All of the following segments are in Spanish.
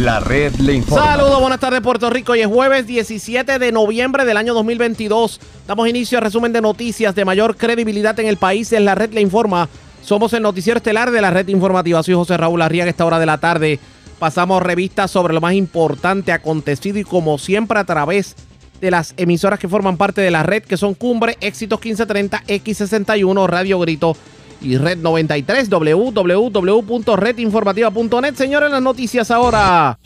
La red le informa. Saludos, buenas tardes Puerto Rico. Hoy es jueves 17 de noviembre del año 2022. Damos inicio al resumen de noticias de mayor credibilidad en el país. En la red le informa. Somos el noticiero estelar de la red informativa. Soy José Raúl Arriaga. Esta hora de la tarde pasamos revistas sobre lo más importante acontecido y como siempre a través de las emisoras que forman parte de la red que son Cumbre, Éxitos 1530, X61, Radio Grito y Red 93, www.redinformativa.net. Señores, las noticias ahora.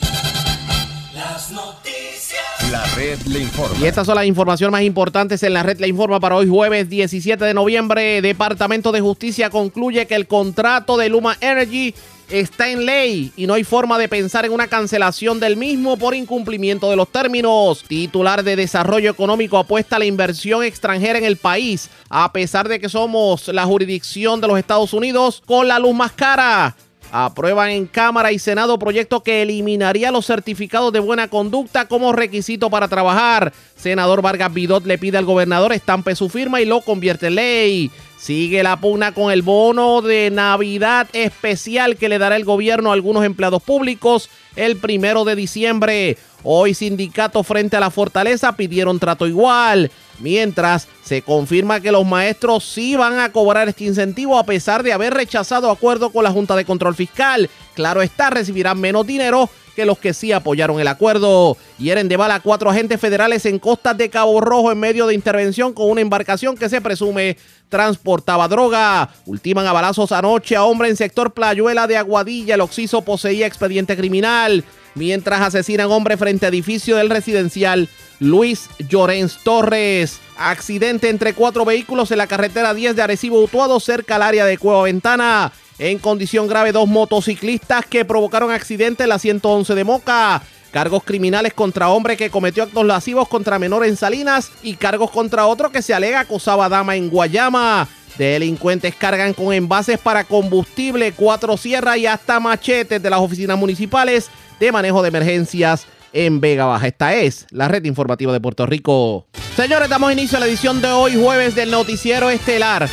Las noticias. La red le informa. Y estas son las informaciones más importantes en la red La Informa para hoy jueves 17 de noviembre. Departamento de Justicia concluye que el contrato de Luma Energy está en ley y no hay forma de pensar en una cancelación del mismo por incumplimiento de los términos. Titular de Desarrollo Económico apuesta a la inversión extranjera en el país, a pesar de que somos la jurisdicción de los Estados Unidos con la luz más cara. Aprueban en Cámara y Senado proyecto que eliminaría los certificados de buena conducta como requisito para trabajar. Senador Vargas Vidot le pide al gobernador estampe su firma y lo convierte en ley. Sigue la pugna con el bono de Navidad especial que le dará el gobierno a algunos empleados públicos el primero de diciembre. Hoy sindicato frente a la fortaleza pidieron trato igual. Mientras se confirma que los maestros sí van a cobrar este incentivo a pesar de haber rechazado acuerdo con la Junta de Control Fiscal. Claro está, recibirán menos dinero que los que sí apoyaron el acuerdo. Hieren de bala a cuatro agentes federales en costas de Cabo Rojo en medio de intervención con una embarcación que se presume transportaba droga. Ultiman a balazos anoche a hombre en sector Playuela de Aguadilla. El Oxiso poseía expediente criminal. Mientras asesinan hombre frente a edificio del residencial Luis Llorens Torres. Accidente entre cuatro vehículos en la carretera 10 de Arecibo Utuado cerca al área de Cueva Ventana. En condición grave, dos motociclistas que provocaron accidente en la 111 de Moca. Cargos criminales contra hombre que cometió actos lascivos contra menor en Salinas y cargos contra otro que se alega acosaba a dama en Guayama. Delincuentes cargan con envases para combustible, cuatro sierras y hasta machetes de las oficinas municipales de manejo de emergencias en Vega Baja. Esta es la red informativa de Puerto Rico. Señores, damos inicio a la edición de hoy, jueves del noticiero estelar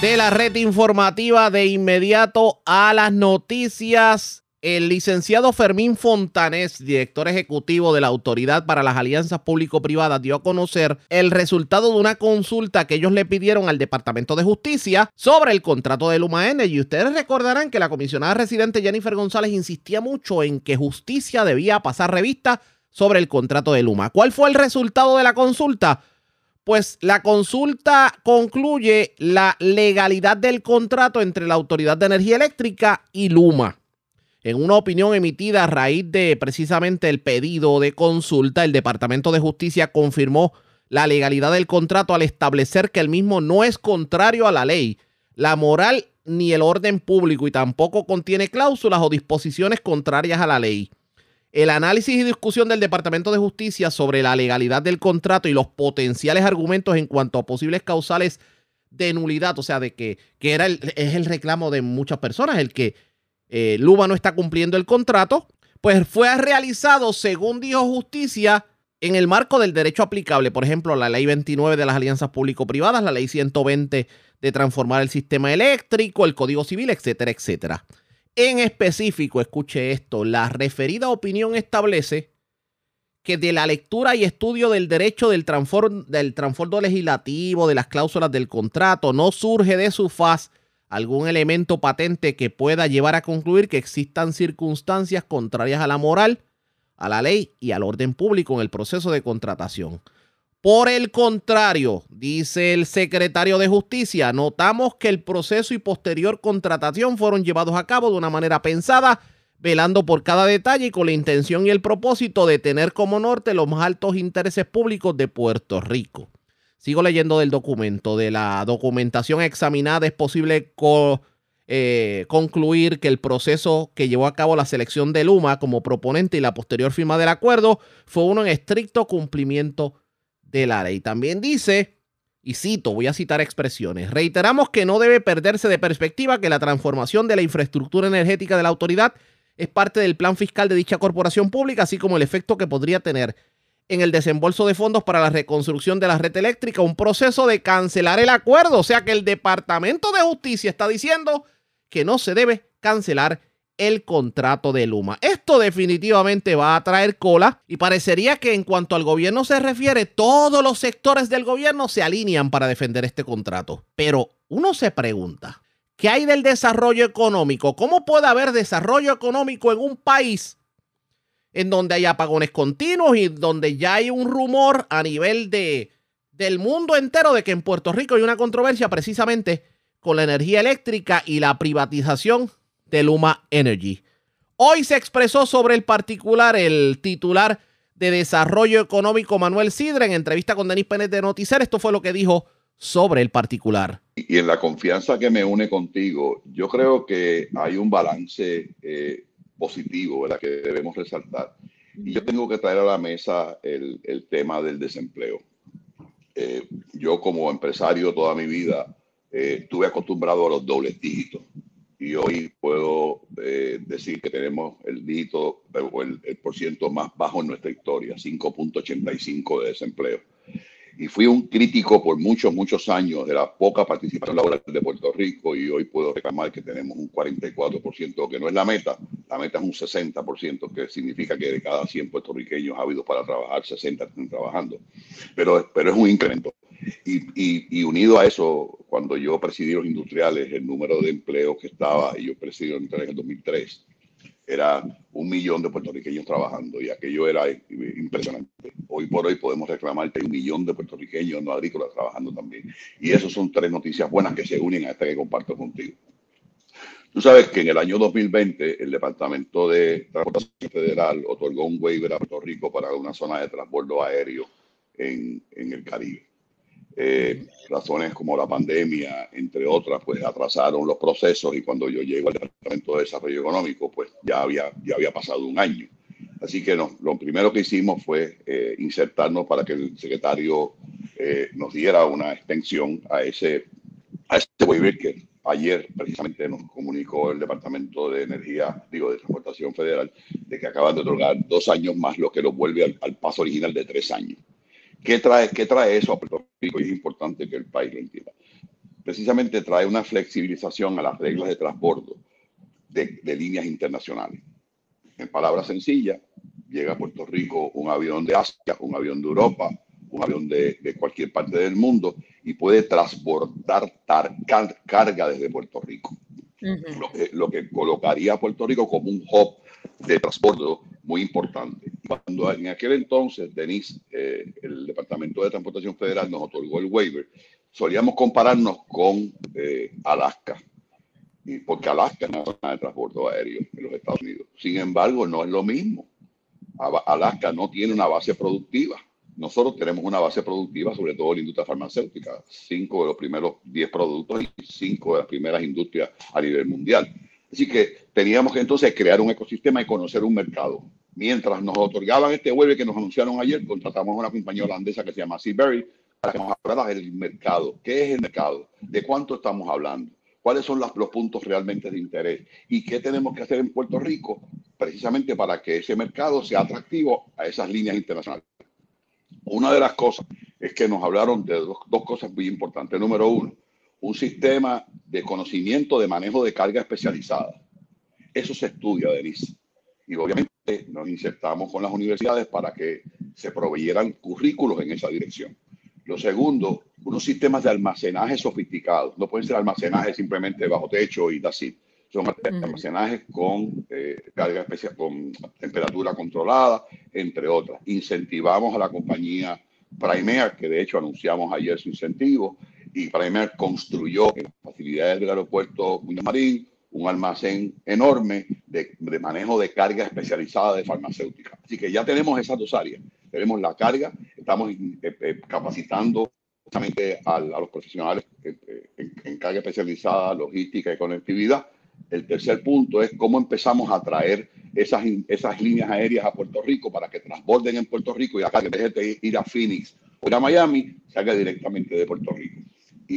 de la red informativa de inmediato a las noticias. El licenciado Fermín Fontanés, director ejecutivo de la Autoridad para las Alianzas Público-Privadas, dio a conocer el resultado de una consulta que ellos le pidieron al Departamento de Justicia sobre el contrato de Luma Energy. Ustedes recordarán que la comisionada residente Jennifer González insistía mucho en que justicia debía pasar revista sobre el contrato de Luma. ¿Cuál fue el resultado de la consulta? Pues la consulta concluye la legalidad del contrato entre la Autoridad de Energía Eléctrica y Luma. En una opinión emitida a raíz de precisamente el pedido de consulta, el Departamento de Justicia confirmó la legalidad del contrato al establecer que el mismo no es contrario a la ley, la moral ni el orden público y tampoco contiene cláusulas o disposiciones contrarias a la ley. El análisis y discusión del Departamento de Justicia sobre la legalidad del contrato y los potenciales argumentos en cuanto a posibles causales de nulidad, o sea, de que, que era el, es el reclamo de muchas personas, el que eh, Luma no está cumpliendo el contrato, pues fue realizado, según dijo Justicia, en el marco del derecho aplicable, por ejemplo, la ley 29 de las alianzas público-privadas, la ley 120 de transformar el sistema eléctrico, el Código Civil, etcétera, etcétera. En específico, escuche esto, la referida opinión establece que de la lectura y estudio del derecho del, transfor del legislativo, de las cláusulas del contrato, no surge de su faz algún elemento patente que pueda llevar a concluir que existan circunstancias contrarias a la moral, a la ley y al orden público en el proceso de contratación. Por el contrario, dice el secretario de Justicia, notamos que el proceso y posterior contratación fueron llevados a cabo de una manera pensada, velando por cada detalle y con la intención y el propósito de tener como norte los más altos intereses públicos de Puerto Rico. Sigo leyendo del documento. De la documentación examinada es posible eh, concluir que el proceso que llevó a cabo la selección de Luma como proponente y la posterior firma del acuerdo fue uno en estricto cumplimiento de la ley. También dice, y cito, voy a citar expresiones, reiteramos que no debe perderse de perspectiva que la transformación de la infraestructura energética de la autoridad es parte del plan fiscal de dicha corporación pública, así como el efecto que podría tener en el desembolso de fondos para la reconstrucción de la red eléctrica, un proceso de cancelar el acuerdo. O sea que el Departamento de Justicia está diciendo que no se debe cancelar el contrato de Luma. Esto definitivamente va a traer cola y parecería que en cuanto al gobierno se refiere, todos los sectores del gobierno se alinean para defender este contrato. Pero uno se pregunta, ¿qué hay del desarrollo económico? ¿Cómo puede haber desarrollo económico en un país en donde hay apagones continuos y donde ya hay un rumor a nivel de, del mundo entero de que en Puerto Rico hay una controversia precisamente con la energía eléctrica y la privatización de Luma Energy. Hoy se expresó sobre el particular el titular de Desarrollo Económico Manuel Sidre en entrevista con Denis Pérez de Noticiar. Esto fue lo que dijo sobre el particular. Y en la confianza que me une contigo, yo creo que hay un balance eh, positivo que debemos resaltar. Y yo tengo que traer a la mesa el, el tema del desempleo. Eh, yo como empresario toda mi vida eh, estuve acostumbrado a los dobles dígitos y hoy puedo eh, decir que tenemos el dígito o el, el por ciento más bajo en nuestra historia, 5.85 de desempleo. Y fui un crítico por muchos, muchos años de la poca participación laboral de Puerto Rico y hoy puedo reclamar que tenemos un 44%, que no es la meta, la meta es un 60%, que significa que de cada 100 puertorriqueños habido para trabajar, 60 están trabajando, pero, pero es un incremento. Y, y, y, unido a eso, cuando yo presidí los industriales, el número de empleos que estaba, y yo presidí los industriales en el 2003, era un millón de puertorriqueños trabajando y aquello era impresionante. Hoy por hoy podemos reclamar que hay un millón de puertorriqueños no agrícolas trabajando también. Y eso son tres noticias buenas que se unen a esta que comparto contigo. Tú sabes que en el año 2020 el Departamento de Transportación Federal otorgó un waiver a Puerto Rico para una zona de transbordo aéreo en el Caribe. Eh, razones como la pandemia, entre otras, pues atrasaron los procesos y cuando yo llego al Departamento de Desarrollo Económico, pues ya había, ya había pasado un año. Así que no, lo primero que hicimos fue eh, insertarnos para que el secretario eh, nos diera una extensión a ese, a ese waiver que ayer precisamente nos comunicó el Departamento de Energía, digo, de Transportación Federal, de que acaban de otorgar dos años más, lo que lo vuelve al, al paso original de tres años. ¿Qué trae, ¿Qué trae eso a Puerto Rico? Y es importante que el país lo entienda. Precisamente trae una flexibilización a las reglas de transbordo de, de líneas internacionales. En palabras sencillas, llega a Puerto Rico un avión de Asia, un avión de Europa, un avión de, de cualquier parte del mundo y puede transbordar tar, car, carga desde Puerto Rico. Uh -huh. lo, que, lo, que, colocaría a Puerto Rico como un hub de transbordo muy importante. Cuando en aquel entonces, Denise, eh, el Departamento de Transportación Federal nos otorgó el waiver, solíamos compararnos con eh, Alaska, porque Alaska es una zona de transbordo aéreo en los Estados Unidos. Sin embargo, no es lo mismo. Alaska no tiene una base productiva. Nosotros tenemos una base productiva, sobre todo en la industria farmacéutica, cinco de los primeros diez productos y cinco de las primeras industrias a nivel mundial. Así que teníamos que entonces crear un ecosistema y conocer un mercado. Mientras nos otorgaban este web que nos anunciaron ayer, contratamos a una compañía holandesa que se llama Seaberry para que nos hablara del mercado. ¿Qué es el mercado? ¿De cuánto estamos hablando? ¿Cuáles son los puntos realmente de interés? ¿Y qué tenemos que hacer en Puerto Rico precisamente para que ese mercado sea atractivo a esas líneas internacionales? Una de las cosas es que nos hablaron de dos, dos cosas muy importantes. Número uno, un sistema de conocimiento de manejo de carga especializada. Eso se estudia, Denise. Y obviamente nos insertamos con las universidades para que se proveyeran currículos en esa dirección. Lo segundo, unos sistemas de almacenaje sofisticados. No pueden ser almacenajes simplemente bajo techo y así. Son almacenajes con eh, carga especial, con temperatura controlada, entre otras. Incentivamos a la compañía Primea, que de hecho anunciamos ayer su incentivo, y Primer construyó en las facilidades del aeropuerto Muñoz Marín un almacén enorme de, de, manejo de carga especializada de farmacéutica. Así que ya tenemos esas dos áreas. Tenemos la carga, estamos eh, eh, capacitando justamente a, a, los profesionales en, en, en, carga especializada, logística y conectividad. El tercer punto es cómo empezamos a traer esas, esas líneas aéreas a Puerto Rico para que transborden en Puerto Rico y acá que deje de ir a Phoenix o ir a Miami, salga directamente de Puerto Rico.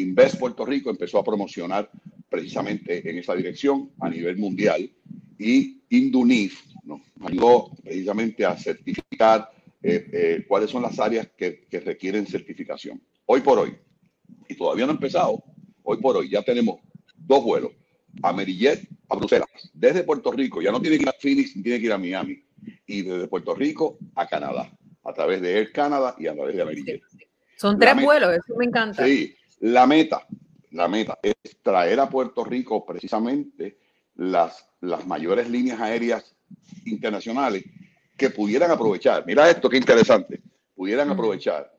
Invest Puerto Rico empezó a promocionar precisamente en esa dirección a nivel mundial y Indunif nos ayudó precisamente a certificar eh, eh, cuáles son las áreas que, que, requieren certificación. Hoy por hoy, y todavía no ha empezado, hoy por hoy ya tenemos dos vuelos, Amerijet a Bruselas, desde Puerto Rico, ya no tiene que ir a Phoenix, ni tiene que ir a Miami, y desde Puerto Rico a Canadá, a través de Air Canada y a través de American. Son tres vuelos, eso me encanta. Sí, la meta, la meta es traer a Puerto Rico precisamente las, las mayores líneas aéreas internacionales que pudieran aprovechar. Mira esto, qué interesante. Pudieran aprovechar,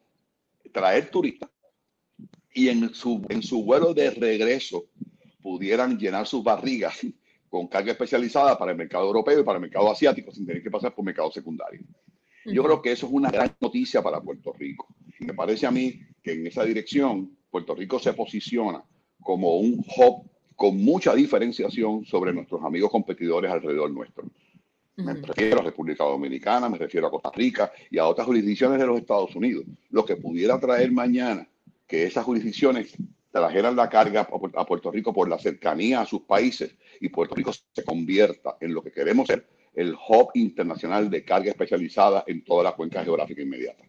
traer turistas y en su, en su vuelo de regreso pudieran llenar sus barrigas con carga especializada para el mercado europeo y para el mercado asiático sin tener que pasar por mercado secundario. Yo creo que eso es una gran noticia para Puerto Rico. Y me parece a mí que en esa dirección Puerto Rico se posiciona como un hub con mucha diferenciación sobre nuestros amigos competidores alrededor nuestro. Me refiero a República Dominicana, me refiero a Costa Rica y a otras jurisdicciones de los Estados Unidos. Lo que pudiera traer mañana que esas jurisdicciones trajeran la carga a Puerto Rico por la cercanía a sus países y Puerto Rico se convierta en lo que queremos ser, el hub internacional de carga especializada en toda la cuenca geográfica inmediata.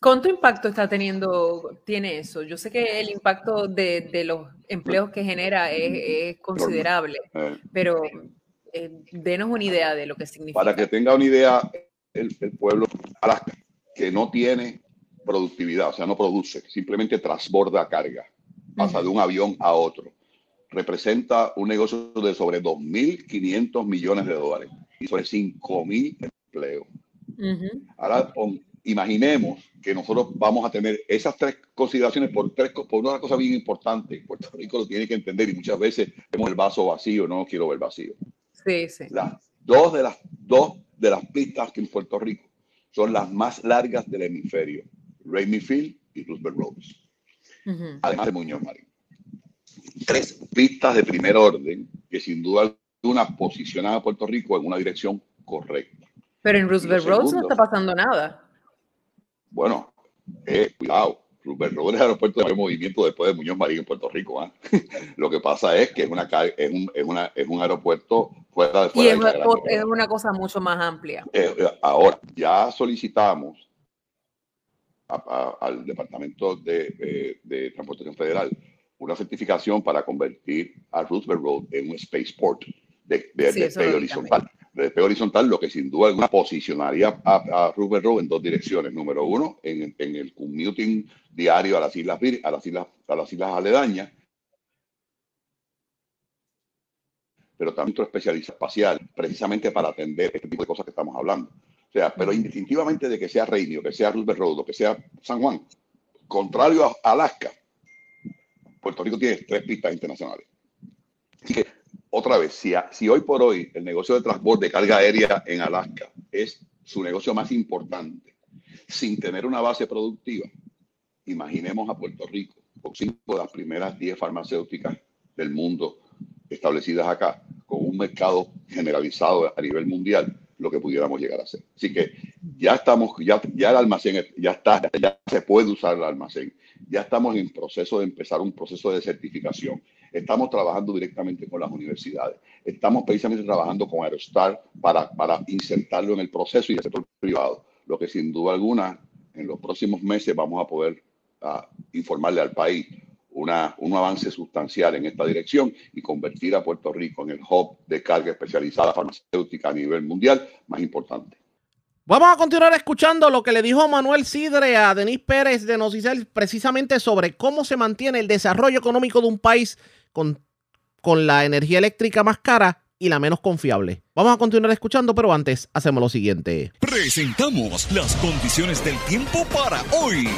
¿Cuánto impacto está teniendo, tiene eso? Yo sé que el impacto de, de los empleos que genera es, es considerable, Eh, pero eh, denos una idea de lo que significa. para que tenga una idea, el, el pueblo Alaska, que no tiene productividad, o sea, no produce, simplemente transborda carga, pasa de un avión a otro. Representa un negocio de sobre 2.500 millones de dólares y sobre 5.000 empleos. Ahora, imaginemos que nosotros vamos a tener esas tres consideraciones por, tres, por una cosa bien importante. Puerto Rico lo tiene que entender y muchas veces vemos el vaso vacío, no quiero ver vacío. Sí, sí. Las dos de las dos de las pistas que en Puerto Rico son las más largas del hemisferio, Rainy Field y Roosevelt Roads, además de Muñoz Marín. Tres pistas de primer orden que sin duda alguna posicionan a Puerto Rico en una dirección correcta. Pero en Roosevelt Roads no está pasando nada. Bueno, eh, cuidado, es el aeropuerto de movimiento después de Muñoz Marín en Puerto Rico. ¿ah? Lo que pasa es que es, una, es, un, es, una, es un aeropuerto fuera de Y fuera es, de Gran o- Carrera. es una cosa mucho más amplia. Eh, eh, ahora, ya solicitamos a- a- al Departamento de, eh, de Transportación Federal una certificación para convertir a Roosevelt Road en un spaceport de, de, Sí, de horizontal. De despegue horizontal, lo que sin duda alguna posicionaría a, a Road en dos direcciones. Número uno, en, en el commuting diario a las Islas Vir- a las islas, a las islas aledañas, pero también otro especialista espacial, precisamente para atender este tipo de cosas que estamos hablando. O sea, pero indistintivamente de que sea Reino, que sea Roosevelt Road, que sea San Juan, contrario a Alaska, Puerto Rico tiene tres pistas internacionales. Así que, otra vez, si, si hoy por hoy el negocio de transporte de carga aérea en Alaska es su negocio más importante, sin tener una base productiva, imaginemos a Puerto Rico con cinco de las primeras 10 farmacéuticas del mundo establecidas acá, con un mercado generalizado a nivel mundial, lo que pudiéramos llegar a hacer. Así que ya estamos, ya, ya el almacén ya está, ya se puede usar el almacén. Ya estamos en proceso de empezar un proceso de certificación. Estamos trabajando directamente con las universidades. Estamos precisamente trabajando con Aerostar para, para insertarlo en el proceso y el sector privado. Lo que sin duda alguna, en los próximos meses vamos a poder informarle al país una, un avance sustancial en esta dirección y convertir a Puerto Rico en el hub de carga especializada farmacéutica a nivel mundial más importante. Vamos a continuar escuchando lo que le dijo Manuel Sidre a Denis Pérez de Nocicel precisamente sobre cómo se mantiene el desarrollo económico de un país con, con la energía eléctrica más cara y la menos confiable. Vamos a continuar escuchando, pero antes hacemos lo siguiente. Presentamos las condiciones del tiempo para hoy.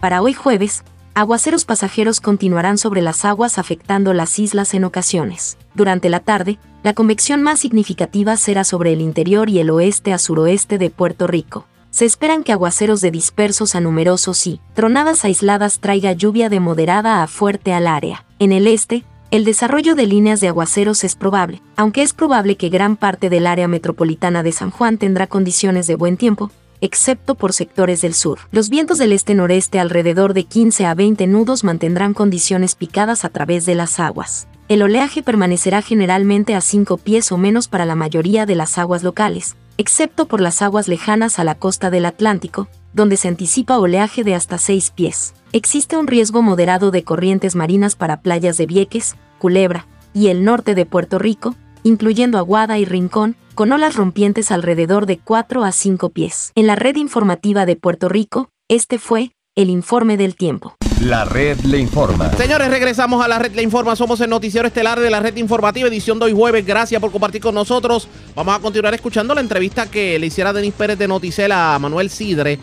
Para hoy jueves, aguaceros pasajeros continuarán sobre las aguas afectando las islas en ocasiones. Durante la tarde, la convección más significativa será sobre el interior y el oeste a suroeste de Puerto Rico. Se esperan que aguaceros de dispersos a numerosos y tronadas aisladas traiga lluvia de moderada a fuerte al área. En el este, el desarrollo de líneas de aguaceros es probable, aunque es probable que gran parte del área metropolitana de San Juan tendrá condiciones de buen tiempo, excepto por sectores del sur. Los vientos del este-noreste alrededor de 15 a 20 nudos mantendrán condiciones picadas a través de las aguas. El oleaje permanecerá generalmente a 5 pies o menos para la mayoría de las aguas locales, excepto por las aguas lejanas a la costa del Atlántico, donde se anticipa oleaje de hasta 6 pies. Existe un riesgo moderado de corrientes marinas para playas de Vieques, Culebra, y el norte de Puerto Rico, incluyendo Aguada y Rincón, con olas rompientes alrededor de 4 a 5 pies. En la red informativa de Puerto Rico, este fue el informe del tiempo. La red le informa. Señores, regresamos a la red Le Informa. Somos el noticiero estelar de la red informativa, edición de hoy jueves. Gracias por compartir con nosotros. Vamos a continuar escuchando la entrevista que le hiciera Denis Pérez de Noticela a Manuel Sidre.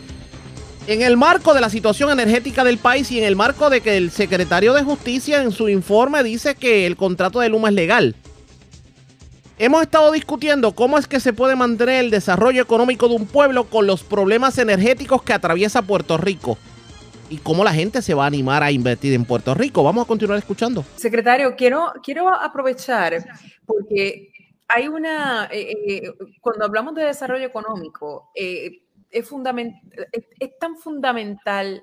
En el marco de la situación energética del país y en el marco de que el secretario de Justicia en su informe dice que el contrato de Luma es legal. Hemos estado discutiendo cómo es que se puede mantener el desarrollo económico de un pueblo con los problemas energéticos que atraviesa Puerto Rico y cómo la gente se va a animar a invertir en Puerto Rico. Vamos a continuar escuchando. Secretario, quiero, quiero aprovechar porque hay una, eh, eh, cuando hablamos de desarrollo económico, eh, es, tan fundamental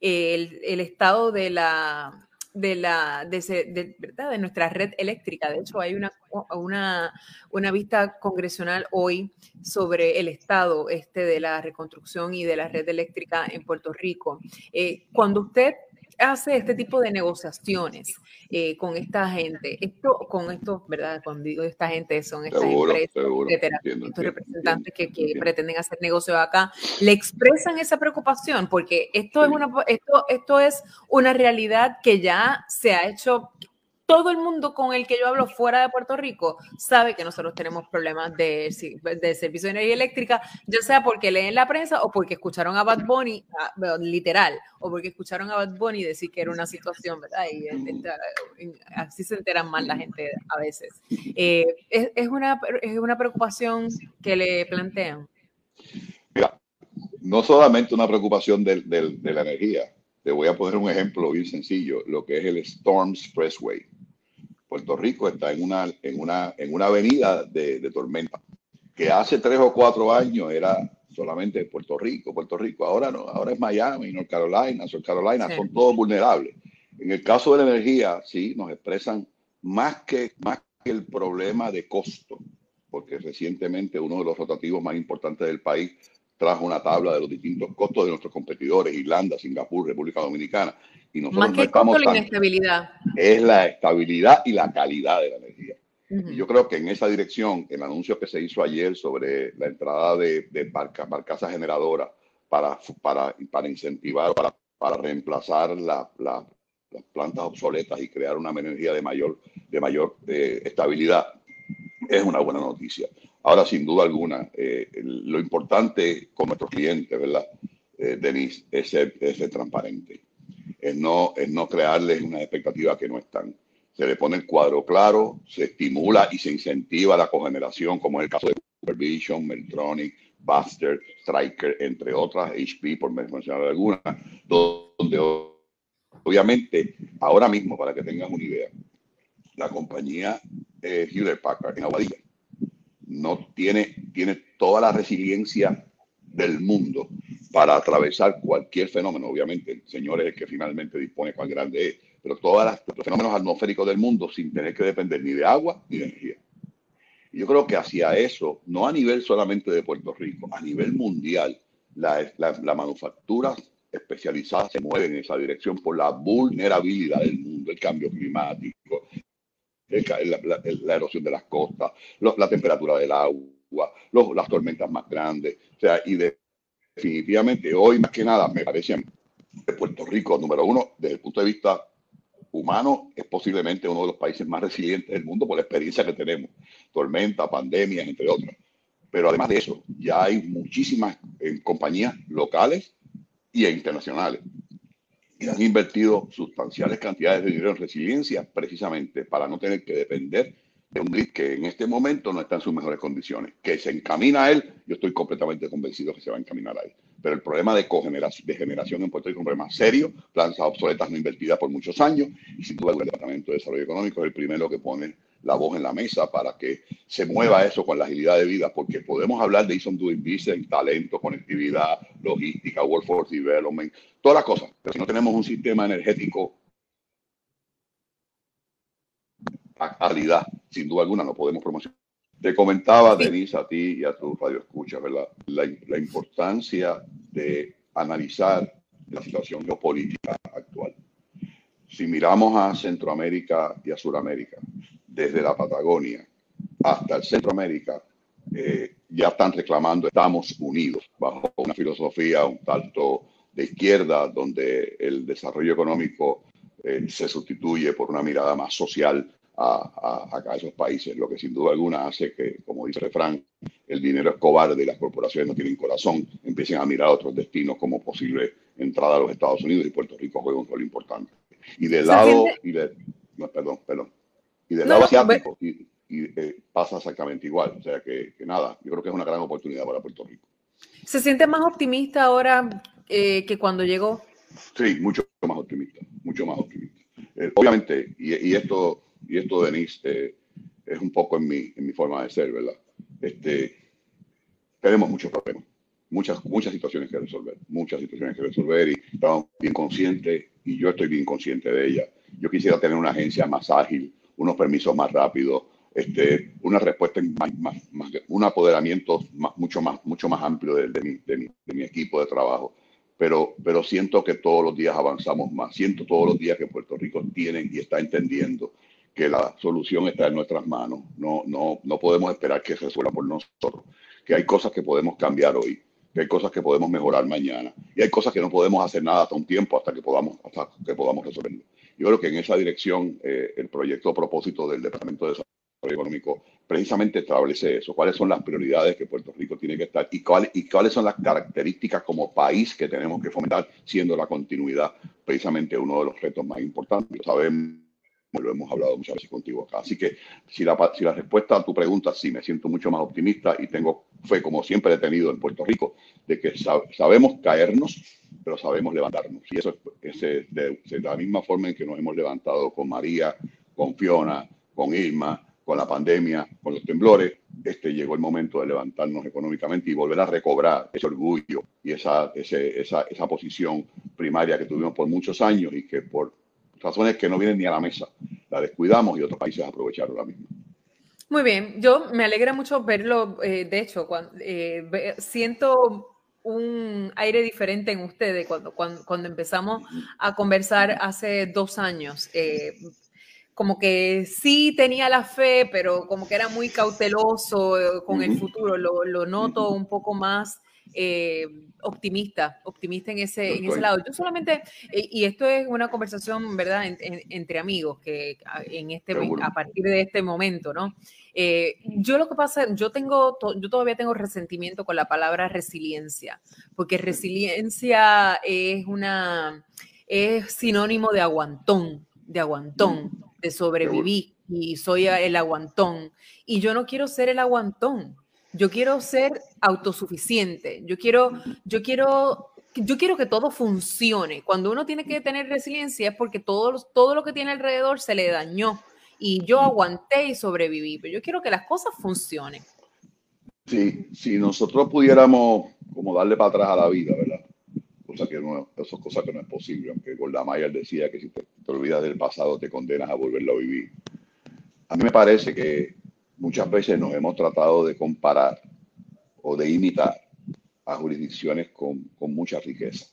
el estado de la, de, la, de, de, ¿verdad? de nuestra red eléctrica. De hecho, hay una, una, una, vista congresional hoy sobre el estado este de la reconstrucción y de la red eléctrica en Puerto Rico. Eh, cuando usted hace este tipo de negociaciones eh, con esta gente, esto, con estos, ¿verdad? Cuando digo esta gente, son estas Seguro, empresas, seguro. etcétera, Entiendo, estos entiendo, representantes que, que pretenden hacer negocio acá, le expresan esa preocupación, porque esto es una, esto, esto es una realidad que ya se ha hecho. Todo el mundo con el que yo hablo fuera de Puerto Rico sabe que nosotros tenemos problemas de, de servicio de energía eléctrica, ya sea porque leen la prensa o porque escucharon a Bad Bunny, ah, literal, o porque escucharon a Bad Bunny decir que era una situación, ¿verdad? Y eh, eh, así se enteran mal la gente a veces. Eh, es, es una, es una preocupación que le plantean. Mira, no solamente una preocupación del- del- de la energía. Te voy a poner un ejemplo bien sencillo, lo que es el Storm Expressway. Puerto Rico está en una, en una, en una avenida de, de tormenta, que hace tres o cuatro años era solamente Puerto Rico, Puerto Rico. Ahora no, ahora es Miami, North Carolina, South Carolina, Sí. son todos vulnerables. En el caso de la energía, sí, nos expresan más que, más que el problema de costo, porque recientemente uno de los rotativos más importantes del país trajo una tabla de los distintos costos de nuestros competidores, Irlanda, Singapur, República Dominicana. Y nosotros Más no que el estamos costo, la inestabilidad. es la estabilidad y la calidad de la energía. Y yo creo que en esa dirección, el anuncio que se hizo ayer sobre la entrada de, de barca- barcazas generadoras para, para, para incentivar, para, para reemplazar la- la- las plantas obsoletas y crear una energía de mayor, de mayor eh, estabilidad, es una buena noticia. Ahora, sin duda alguna, eh, lo importante con nuestros clientes, ¿verdad, eh, Denise, es ser, transparente. Es no, es no crearles una expectativa que no están. Se le pone el cuadro claro, se estimula y se incentiva la cogeneración, como es el caso de Supervision, Meltronic, Buster, Striker, entre otras, HP, por mencionar algunas, donde obviamente, ahora mismo, para que tengas una idea, la compañía eh, Hewlett Packard en Aguadilla no tiene, tiene toda la resiliencia del mundo para atravesar cualquier fenómeno. Obviamente, el señor es el que finalmente dispone cuán grande es, pero todos los fenómenos atmosféricos del mundo sin tener que depender ni de agua ni de energía. Y yo creo que hacia eso, no a nivel solamente de Puerto Rico, a nivel mundial, la, la, manufactura especializada se mueve en esa dirección por la vulnerabilidad del mundo, el cambio climático, la, la- la erosión de las costas, los- la temperatura del agua, las tormentas más grandes. O sea, y de- definitivamente hoy más que nada me parece que Puerto Rico, número uno, desde el punto de vista humano, es posiblemente uno de los países más resilientes del mundo por la experiencia que tenemos. Tormenta, pandemias, entre otras. Pero además de eso, ya hay muchísimas eh, compañías locales y internacionales y han invertido sustanciales cantidades de dinero en resiliencia precisamente para no tener que depender de un grid que en este momento no está en sus mejores condiciones. Que se encamina a él, yo estoy completamente convencido que se va a encaminar a él. Pero el problema de cogeneración, de generación en Puerto Rico es un problema serio, plantas obsoletas no invertidas por muchos años, y sin duda el Departamento de Desarrollo Económico es el primero que pone la voz en la mesa para que se mueva eso con la agilidad de vida, porque podemos hablar de Ease on Doing Business, talento, conectividad, logística, workforce development, todas las cosas, pero si no tenemos un sistema energético a calidad, sin duda alguna no podemos promocionar. Te comentaba. Denise, a ti y a tu radio escucha, ¿verdad? La, la importancia de analizar la situación geopolítica actual. Si miramos a Centroamérica y a Sudamérica, desde la Patagonia hasta el Centroamérica, eh, ya están reclamando, estamos unidos, bajo una filosofía un tanto de izquierda, donde el desarrollo económico eh, se sustituye por una mirada más social a, a, a, esos países, lo que sin duda alguna hace que, como dice el refrán, el dinero es cobarde y las corporaciones no tienen corazón, empiecen a mirar otros destinos como posible entrada a los Estados Unidos y Puerto Rico juega un rol importante. Y del lado, y de, no, perdón, perdón, y del no, lado asiático y, y eh, pasa exactamente igual. O sea que, que, nada, yo creo que es una gran oportunidad para Puerto Rico. ¿Se siente más optimista ahora eh, que cuando llegó? Sí, mucho más optimista, mucho más optimista. Eh, obviamente, y, y, esto, y esto, Denise, eh, es un poco en mi, en mi forma de ser, ¿verdad? Este, tenemos muchos problemas, muchas, muchas situaciones que resolver, muchas situaciones que resolver y estamos bien conscientes y yo estoy bien consciente de ellas. Yo quisiera tener una agencia más ágil, unos permisos más rápidos, este, una respuesta más, más, más, un apoderamiento más, mucho más mucho más amplio de, de, mi, de, mi, de, mi, equipo de trabajo. Pero pero siento que todos los días avanzamos más. Siento todos los días que Puerto Rico tiene y está entendiendo que la solución está en nuestras manos. No no no podemos esperar que se resuelva por nosotros que hay cosas que podemos cambiar hoy que hay cosas que podemos mejorar mañana y hay cosas que no podemos hacer nada hasta un tiempo hasta que podamos hasta que podamos resolverlo yo creo que en esa dirección eh, el proyecto propósito del Departamento de Desarrollo económico precisamente establece eso, cuáles son las prioridades que Puerto Rico tiene que estar y, cuál, y cuáles son las características como país que tenemos que fomentar, siendo la continuidad precisamente uno de los retos más importantes. Lo hemos hablado muchas veces contigo acá. Así que si la, si la respuesta a tu pregunta, sí, me siento mucho más optimista y tengo fe, como siempre he tenido en Puerto Rico, de que sab sabemos caernos, pero sabemos levantarnos. Y eso es, es de, de la misma forma en que nos hemos levantado con María, con Fiona, con Irma, con la pandemia, con los temblores, este llegó el momento de levantarnos económicamente y volver a recobrar ese orgullo y esa, ese, esa, esa posición primaria que tuvimos por muchos años y que por razones que no vienen ni a la mesa, la descuidamos y otros países aprovecharon la misma. Muy bien, yo me alegra mucho verlo, eh, de hecho, cuando, eh, siento un aire diferente en ustedes cuando, cuando, cuando empezamos a conversar hace dos años. Eh, como que sí tenía la fe, pero como que era muy cauteloso eh, con el futuro. Lo, lo noto un poco más eh, optimista, optimista en ese, en ese lado. Yo solamente, eh, y esto es una conversación, ¿verdad?, en, en, entre amigos, que en este, a partir de este momento, ¿no? Eh, yo lo que pasa, yo tengo, yo todavía tengo resentimiento con la palabra resiliencia, porque resiliencia es una, es sinónimo de aguantón, de aguantón de sobrevivir y soy el aguantón. Y yo no quiero ser el aguantón. Yo quiero ser autosuficiente. Yo quiero, yo quiero, yo quiero que todo funcione. Cuando uno tiene que tener resiliencia es porque todo, todo lo que tiene alrededor se le dañó. Y yo aguanté y sobreviví. Pero yo quiero que las cosas funcionen. Sí, si nosotros pudiéramos como darle para atrás a la vida, ¿verdad? cosa que no, eso es cosa que no es posible, aunque Golda Meir decía que si te, olvidas del pasado te condenas a volverlo a vivir. A mí me parece que muchas veces nos hemos tratado de comparar o de imitar a jurisdicciones con, con mucha riqueza.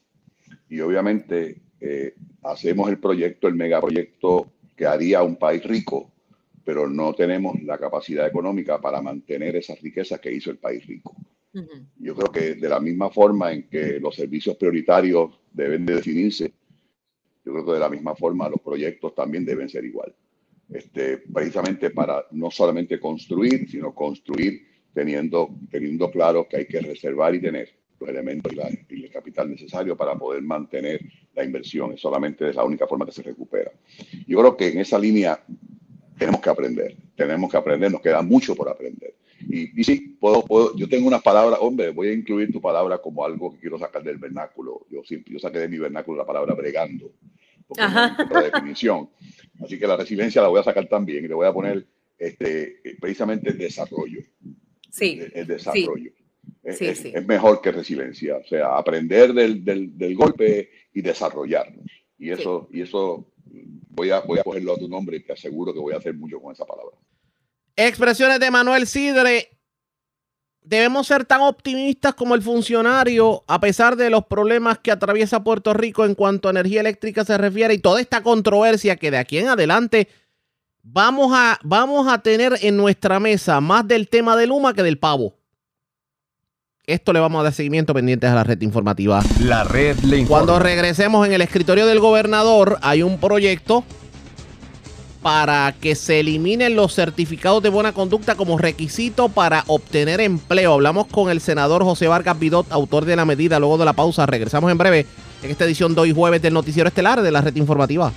Y obviamente eh, hacemos el proyecto, el megaproyecto que haría un país rico, pero no tenemos la capacidad económica para mantener esa riqueza que hizo el país rico. Yo creo que de la misma forma en que los servicios prioritarios deben de definirse, yo creo que de la misma forma los proyectos también deben ser igual. Este, precisamente para no solamente construir, sino construir teniendo, teniendo claro que hay que reservar y tener los elementos y, la, y el capital necesario para poder mantener la inversión. Es solamente es la única forma que se recupera. Yo creo que en esa línea tenemos que aprender, tenemos que aprender, nos queda mucho por aprender. Y, y sí, puedo, puedo, yo tengo unas palabras, hombre, voy a incluir tu palabra como algo que quiero sacar del vernáculo. Yo, yo saqué de mi vernáculo la palabra bregando, porque Ajá. es la definición. Así que la resiliencia la voy a sacar también y le voy a poner este, precisamente desarrollo. Sí. El, el desarrollo. Sí. Es, Sí, es, sí. es, mejor que resiliencia, o sea, aprender del, del, del golpe y desarrollarnos. Y eso, sí. y eso voy, a, voy a cogerlo a tu nombre y te aseguro que voy a hacer mucho con esa palabra. Expresiones de Manuel Sidre. Debemos ser tan optimistas como el funcionario, a pesar de los problemas que atraviesa Puerto Rico en cuanto a energía eléctrica se refiere y toda esta controversia que de aquí en adelante Vamos a, vamos a tener en nuestra mesa más del tema de Luma que del pavo. Esto le vamos a dar seguimiento pendientes a la red informativa. La red le informa. Cuando regresemos en el escritorio del gobernador, hay un proyecto para que se eliminen los certificados de buena conducta como requisito para obtener empleo. Hablamos con el senador José Vargas Vidot, autor de la medida. Luego de la pausa, regresamos en breve en esta edición de hoy jueves del Noticiero Estelar de la red informativa.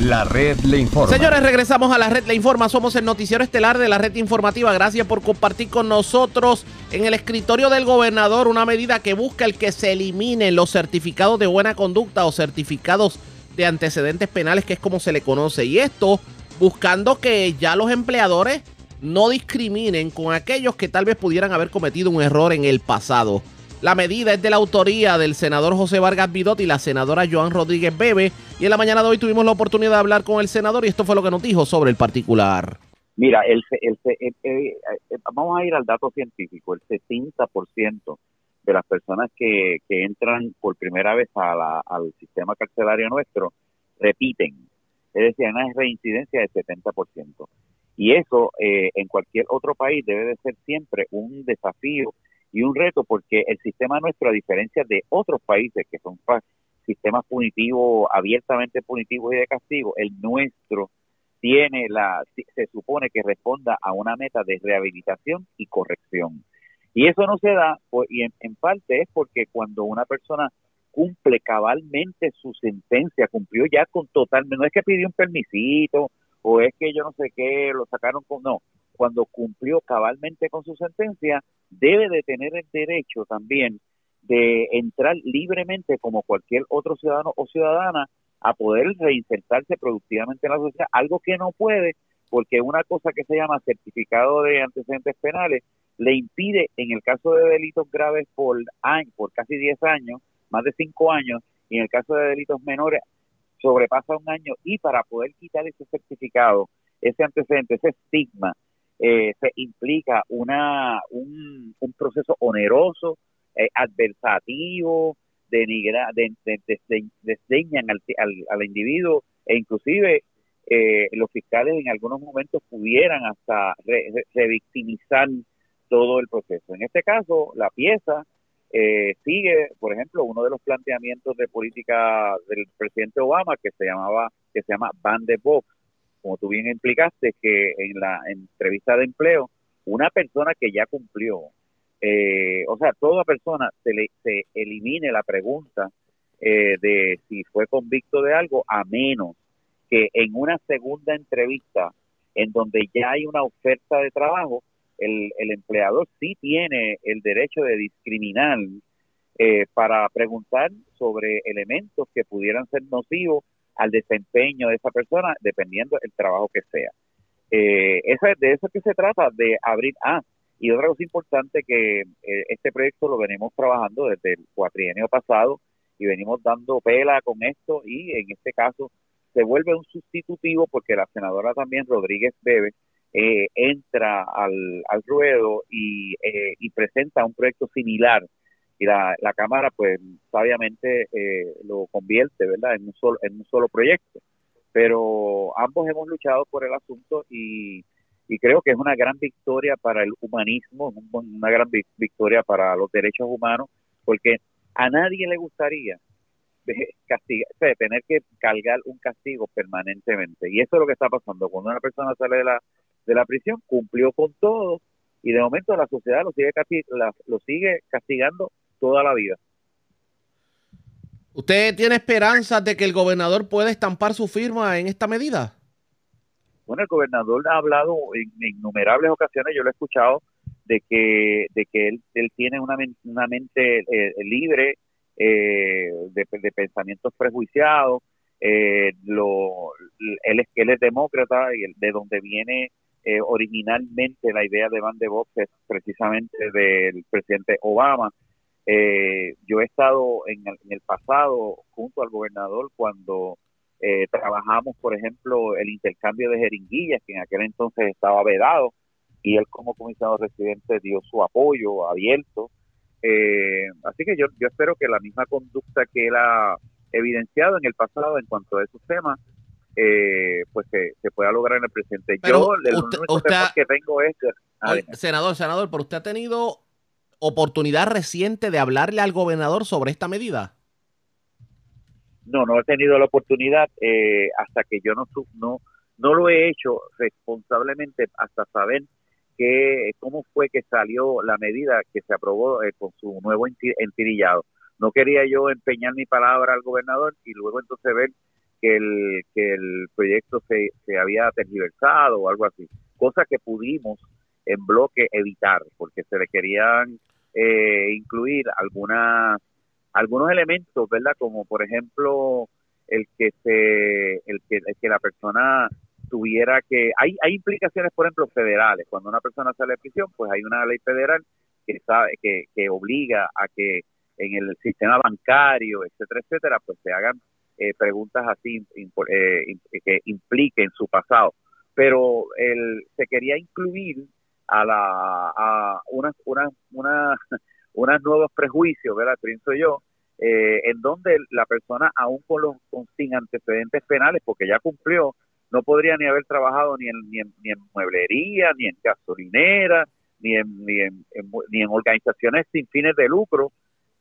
La red le informa. Señores, regresamos a la red Le Informa. Somos el noticiero estelar de la red informativa. Gracias por compartir con nosotros en el escritorio del gobernador una medida que busca el que se eliminen los certificados de buena conducta o certificados de antecedentes penales, que es como se le conoce. Y esto buscando que ya los empleadores no discriminen con aquellos que tal vez pudieran haber cometido un error en el pasado. La medida es de la autoría del senador José Vargas Vidot y la senadora Joan Rodríguez Bebe. Y en la mañana de hoy tuvimos la oportunidad de hablar con el senador y esto fue lo que nos dijo sobre el particular. Mira, el, el, el- eh, eh, vamos a ir al dato científico. El 60% de las personas que, que entran por primera vez a la- al sistema carcelario nuestro repiten. Es decir, una reincidencia del 70%. Y eso eh, en cualquier otro país debe de ser siempre un desafío y un reto porque el sistema nuestro, a diferencia de otros países que son sistemas punitivos, abiertamente punitivos y de castigo, el nuestro tiene la, se supone que responda a una meta de rehabilitación y corrección. Y eso no se da, y en, en parte es porque cuando una persona cumple cabalmente su sentencia, cumplió ya con total, no es que pidió un permisito, o es que yo no sé qué, lo sacaron con, no, cuando cumplió cabalmente con su sentencia, debe de tener el derecho también de entrar libremente como cualquier otro ciudadano o ciudadana a poder reinsertarse productivamente en la sociedad, algo que no puede porque una cosa que se llama certificado de antecedentes penales le impide en el caso de delitos graves por por casi 10 años, más de 5 años, y en el caso de delitos menores sobrepasa un año y para poder quitar ese certificado, ese antecedente, ese estigma, eh, se implica una un, un proceso oneroso, eh, adversativo, denigra, de, de- desde- desdeñan al, al, al individuo e inclusive eh, los fiscales en algunos momentos pudieran hasta re- re- revictimizar todo el proceso. En este caso, la pieza eh, sigue, por ejemplo, uno de los planteamientos de política del presidente Obama que se llamaba que se llama Ban the Box, como tú bien implicaste, que en la entrevista de empleo, una persona que ya cumplió, eh, o sea, toda persona se le se elimine la pregunta eh, de si fue convicto de algo, a menos que en una segunda entrevista, en donde ya hay una oferta de trabajo, el, el empleador sí tiene el derecho de discriminar eh, para preguntar sobre elementos que pudieran ser nocivos al desempeño de esa persona, dependiendo del trabajo que sea. Eh, eso es de eso que se trata, de abrir. Ah, y otra cosa importante que eh, este proyecto lo venimos trabajando desde el cuatrienio pasado y venimos dando pela con esto y en este caso se vuelve un sustitutivo porque la senadora también Rodríguez Bebe eh, entra al, al ruedo y, eh, y presenta un proyecto similar. Y la, la Cámara pues sabiamente eh, lo convierte verdad en un solo en un solo proyecto. Pero ambos hemos luchado por el asunto y, y creo que es una gran victoria para el humanismo un- una gran vi- victoria para los derechos humanos porque a nadie le gustaría de castigar, tener que cargar un castigo permanentemente. Y eso es lo que está pasando. Cuando una persona sale de la de la prisión cumplió con todo y de momento la sociedad lo sigue lo sigue castigando toda la vida ¿Usted tiene esperanzas de que el gobernador pueda estampar su firma en esta medida? Bueno, el gobernador ha hablado en innumerables ocasiones, yo lo he escuchado, de que, de que él, él tiene una, una mente eh, libre eh, de, de pensamientos prejuiciados, eh, lo, él, es, él es demócrata y el- de donde viene eh, originalmente la idea de Van de Box es precisamente del presidente Obama. Eh, yo he estado en el, pasado junto al gobernador cuando eh, trabajamos, por ejemplo, el intercambio de jeringuillas, que en aquel entonces estaba vedado, y él como comisionado residente dio su apoyo abierto. Eh, así que yo, yo espero que la misma conducta que él ha evidenciado en el pasado en cuanto a esos temas eh, pues se, se pueda lograr en el presente. Pero Yo, el usted- único usted temor ha- que tengo es... Oye, senador, senador, pero usted ha tenido oportunidad reciente de hablarle al gobernador sobre esta medida. No, no he tenido la oportunidad eh, hasta que yo no, no no lo he hecho responsablemente hasta saber que cómo fue que salió la medida que se aprobó eh, con su nuevo enti- entirillado. No quería yo empeñar mi palabra al gobernador y luego entonces ver que el que el proyecto se, se había tergiversado o algo así, cosa que pudimos en bloque evitar porque se le querían eh, incluir algunas algunos elementos, ¿verdad? Como por ejemplo el que se el que, el que la persona tuviera que hay hay implicaciones por ejemplo federales cuando una persona sale de prisión pues hay una ley federal que sabe que, que obliga a que en el sistema bancario etcétera etcétera pues se hagan eh, preguntas así impo- eh, im- que impliquen su pasado. Pero el se quería incluir a la a unas unas unas unos nuevos prejuicios verdad pienso yo eh, en donde la persona aún con los con, sin antecedentes penales porque ya cumplió no podría ni haber trabajado ni en, ni en, ni en mueblería, ni en gasolinera, ni en, ni en- ni en organizaciones sin fines de lucro,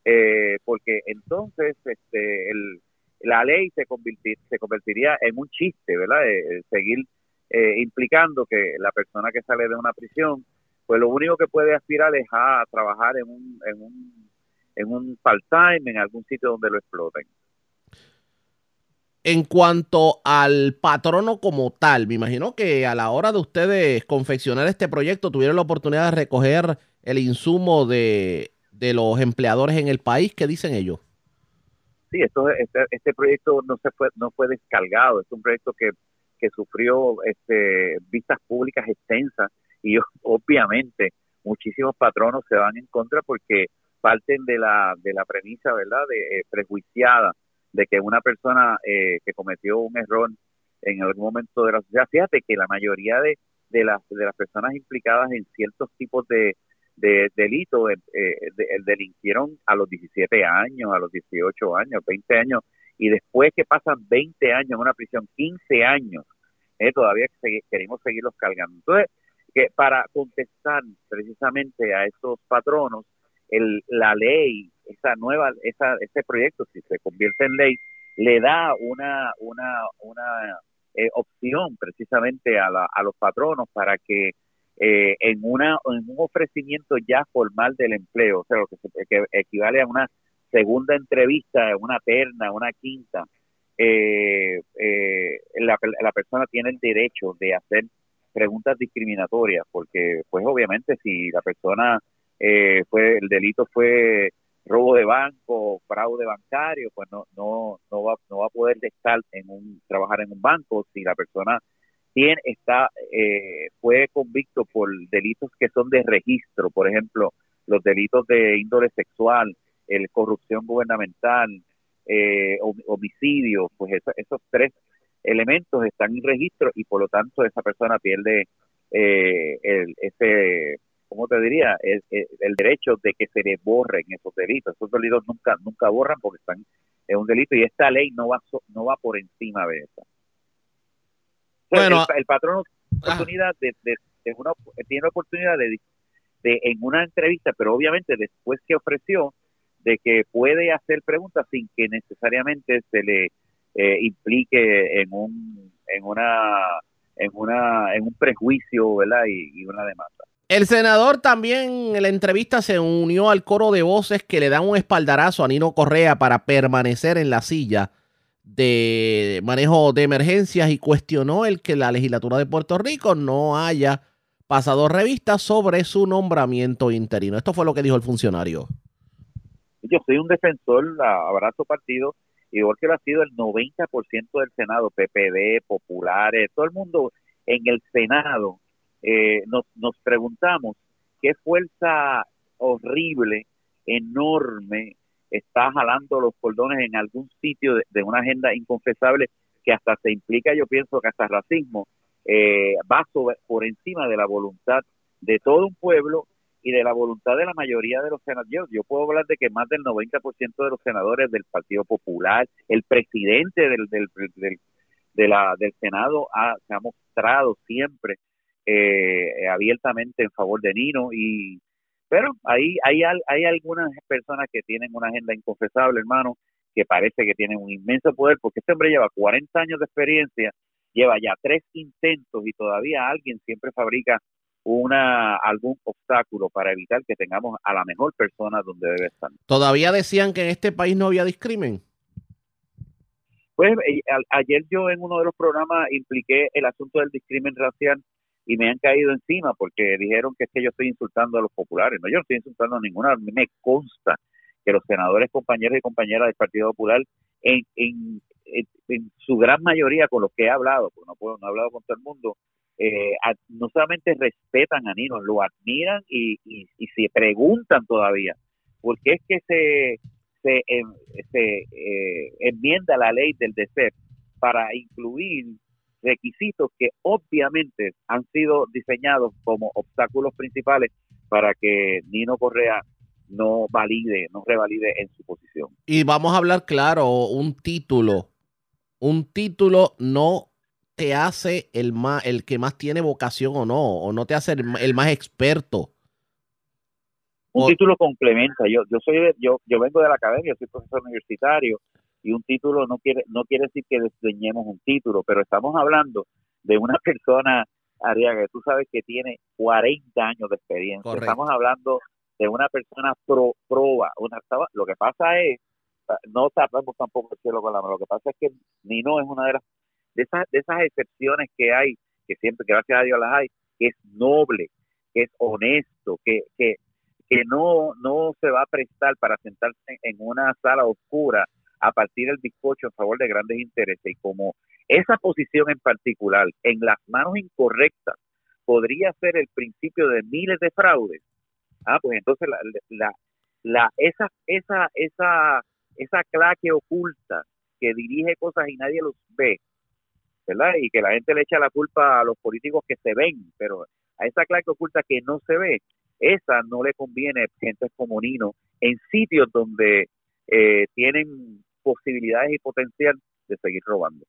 eh, porque entonces este, el, la ley se, se convertiría en un chiste, ¿verdad? Eh, eh, seguir eh, implicando que la persona que sale de una prisión, pues lo único que puede aspirar es a trabajar en un, en un, en un part-time, en algún sitio donde lo exploten. En cuanto al patrono como tal, me imagino que a la hora de ustedes confeccionar este proyecto tuvieron la oportunidad de recoger el insumo de, de los empleadores en el país. ¿Qué dicen ellos? Sí, esto, este, este proyecto no se fue, no fue descargado, es un proyecto que, que sufrió este, vistas públicas extensas y obviamente muchísimos patronos se van en contra porque parten de la, de la premisa, ¿verdad?, de eh, prejuiciada de que una persona eh, que cometió un error en algún momento de la sociedad, fíjate que la mayoría de, de, las, de las personas implicadas en ciertos tipos de, de delitos eh, de- delinquieron a los 17 años, a los 18 años, 20 años, y después que pasan 20 años en una prisión, 15 años, eh, todavía queremos seguirlos cargando. Entonces, que para contestar precisamente a esos patronos, el, la ley, esa nueva, esa, ese proyecto, si se convierte en ley, le da una, una, una eh, opción precisamente a, la, a los patronos para que eh, en, una, en un ofrecimiento ya formal del empleo, o sea, lo que, se- equivale a una segunda entrevista, una terna, una quinta, eh, eh, la, la persona tiene el derecho de hacer preguntas discriminatorias, porque pues obviamente si la persona eh, fue el delito fue robo de banco, fraude bancario, pues no no no va no va a poder estar en un trabajar en un banco. Si la persona tiene está eh, fue convicto por delitos que son de registro, por ejemplo, los delitos de índole sexual, el corrupción gubernamental, eh, hom- homicidio, pues eso- esos tres elementos están en registro y por lo tanto esa persona pierde eh, el, ese, ¿cómo te diría? El, derecho de que se le borren esos delitos. Esos delitos nunca nunca borran porque están en un delito y esta ley no va no va por encima de eso. Bueno, el, el patrón ah. oportunidad de, de- de una, tiene la oportunidad de, de en una entrevista, pero obviamente después que ofreció de que puede hacer preguntas sin que necesariamente se le eh, implique en un en una en una en un prejuicio, ¿verdad? Y, y una demanda. El senador también en la entrevista se unió al coro de voces que le dan un espaldarazo a Nino Correa para permanecer en la silla de manejo de emergencias y cuestionó el que la legislatura de Puerto Rico no haya pasado revista sobre su nombramiento interino. Esto fue lo que dijo el funcionario. Yo soy un defensor, abrazo partido, igual que lo ha sido el 90% del Senado, PPD, populares, todo el mundo en el Senado, eh, nos, nos preguntamos qué fuerza horrible, enorme, está jalando los cordones en algún sitio de, una agenda inconfesable que hasta se implica, yo pienso que hasta racismo, eh, va sobre- por encima de la voluntad de todo un pueblo y de la voluntad de la mayoría de los senadores. Yo, puedo hablar de que más del 90% de los senadores del Partido Popular, el presidente del, del, del, del Senado ha, se ha mostrado siempre eh, abiertamente en favor de Nino y pero ahí hay, hay algunas personas que tienen una agenda inconfesable, hermano, que parece que tienen un inmenso poder, porque este hombre lleva 40 años de experiencia, lleva ya tres intentos y todavía alguien siempre fabrica una algún obstáculo para evitar que tengamos a la mejor persona donde debe estar. Todavía decían que en este país no había discrimen. Pues eh, ayer yo en uno de los programas impliqué el asunto del discrimen racial y me han caído encima porque dijeron que es que yo estoy insultando a los populares. No, yo no estoy insultando a ninguna. A mí me consta que los senadores, compañeros y compañeras del Partido Popular, en, en, en su gran mayoría con los que he hablado, porque no, puedo, no he hablado con todo el mundo, eh, no solamente respetan a Nino, lo admiran y, y, se preguntan todavía por qué es que se, se, em, se eh, enmienda la ley del DCEP para incluir requisitos que obviamente han sido diseñados como obstáculos principales para que Nino Correa no valide, no revalide en su posición. Y vamos a hablar claro, un título, un título no te hace el más, el que más tiene vocación o no, o no te hace el, más experto. Un título complementa. Yo, yo soy, yo, yo vengo de la academia, soy profesor universitario y un título no quiere no quiere decir que desdeñemos un título, pero estamos hablando de una persona, Ariaga, que tú sabes que tiene 40 años de experiencia. Estamos hablando de una persona pro, proba. Una, lo que pasa es, no tapamos tampoco el cielo con la mano, lo que pasa es que Nino es una de las de esas, de esas excepciones que hay, que siempre, gracias a Dios las hay, que es noble, que es honesto, que, que, que no, no se va a prestar para sentarse en una sala oscura a partir del bizcocho en favor de grandes intereses y como esa posición en particular en las manos incorrectas podría ser el principio de miles de fraudes, ah, pues entonces la, la, la esa, esa, esa, esa claque oculta que dirige cosas y nadie los ve, ¿verdad? Y que la gente le echa la culpa a los políticos que se ven, pero a esa claque oculta que no se ve, esa no le conviene gente como Nino en sitios donde eh, tienen posibilidades y potencial de seguir robando.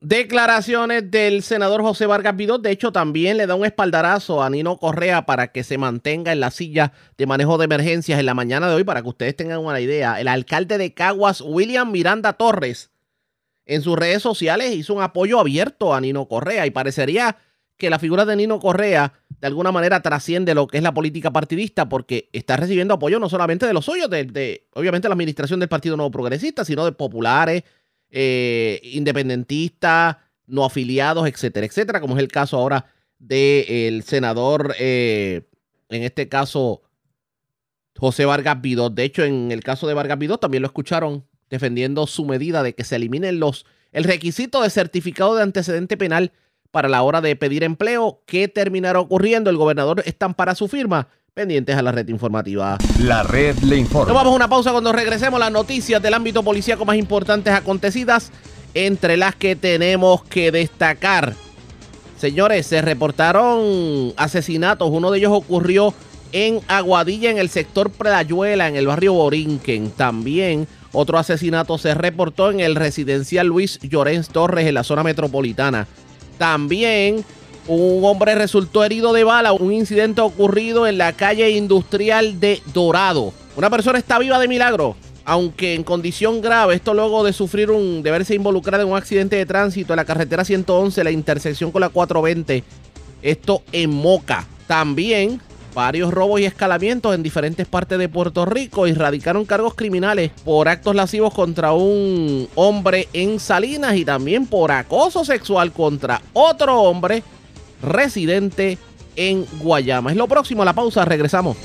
Declaraciones del senador José Vargas Vidot. De hecho, también le da un espaldarazo a Nino Correa para que se mantenga en la silla de manejo de emergencias en la mañana de hoy, para que ustedes tengan una idea. El alcalde de Caguas, William Miranda Torres, en sus redes sociales hizo un apoyo abierto a Nino Correa y parecería que la figura de Nino Correa de alguna manera trasciende lo que es la política partidista porque está recibiendo apoyo no solamente de los suyos, de, obviamente la administración del Partido Nuevo Progresista, sino de populares, eh, independentistas, no afiliados, etcétera, etcétera, como es el caso ahora del senador, eh, en este caso, José Vargas Vidot. De hecho, en el caso de Vargas Vidot también lo escucharon defendiendo su medida de que se eliminen los, el requisito de certificado de antecedente penal para la hora de pedir empleo. ¿Qué terminará ocurriendo? El gobernador están para su firma. Pendientes a la red informativa. La red le informa. Nos vamos a una pausa cuando regresemos las noticias del ámbito policíaco más importantes acontecidas, entre las que tenemos que destacar. Señores, se reportaron asesinatos. Uno de ellos ocurrió en Aguadilla, en el sector Playuela, en el barrio Borinquen. También otro asesinato se reportó en el residencial Luis Llorens Torres, en la zona metropolitana. También un hombre resultó herido de bala, un incidente ocurrido en la calle industrial de Dorado. Una persona está viva de milagro, aunque en condición grave, esto luego de sufrir un, de verse involucrada en un accidente de tránsito en la carretera 111, la intersección con la 420, esto en Moca. También varios robos y escalamientos en diferentes partes de Puerto Rico y radicaron cargos criminales por actos lascivos contra un hombre en Salinas y también por acoso sexual contra otro hombre residente en Guayama. Es lo próximo a la pausa, regresamos.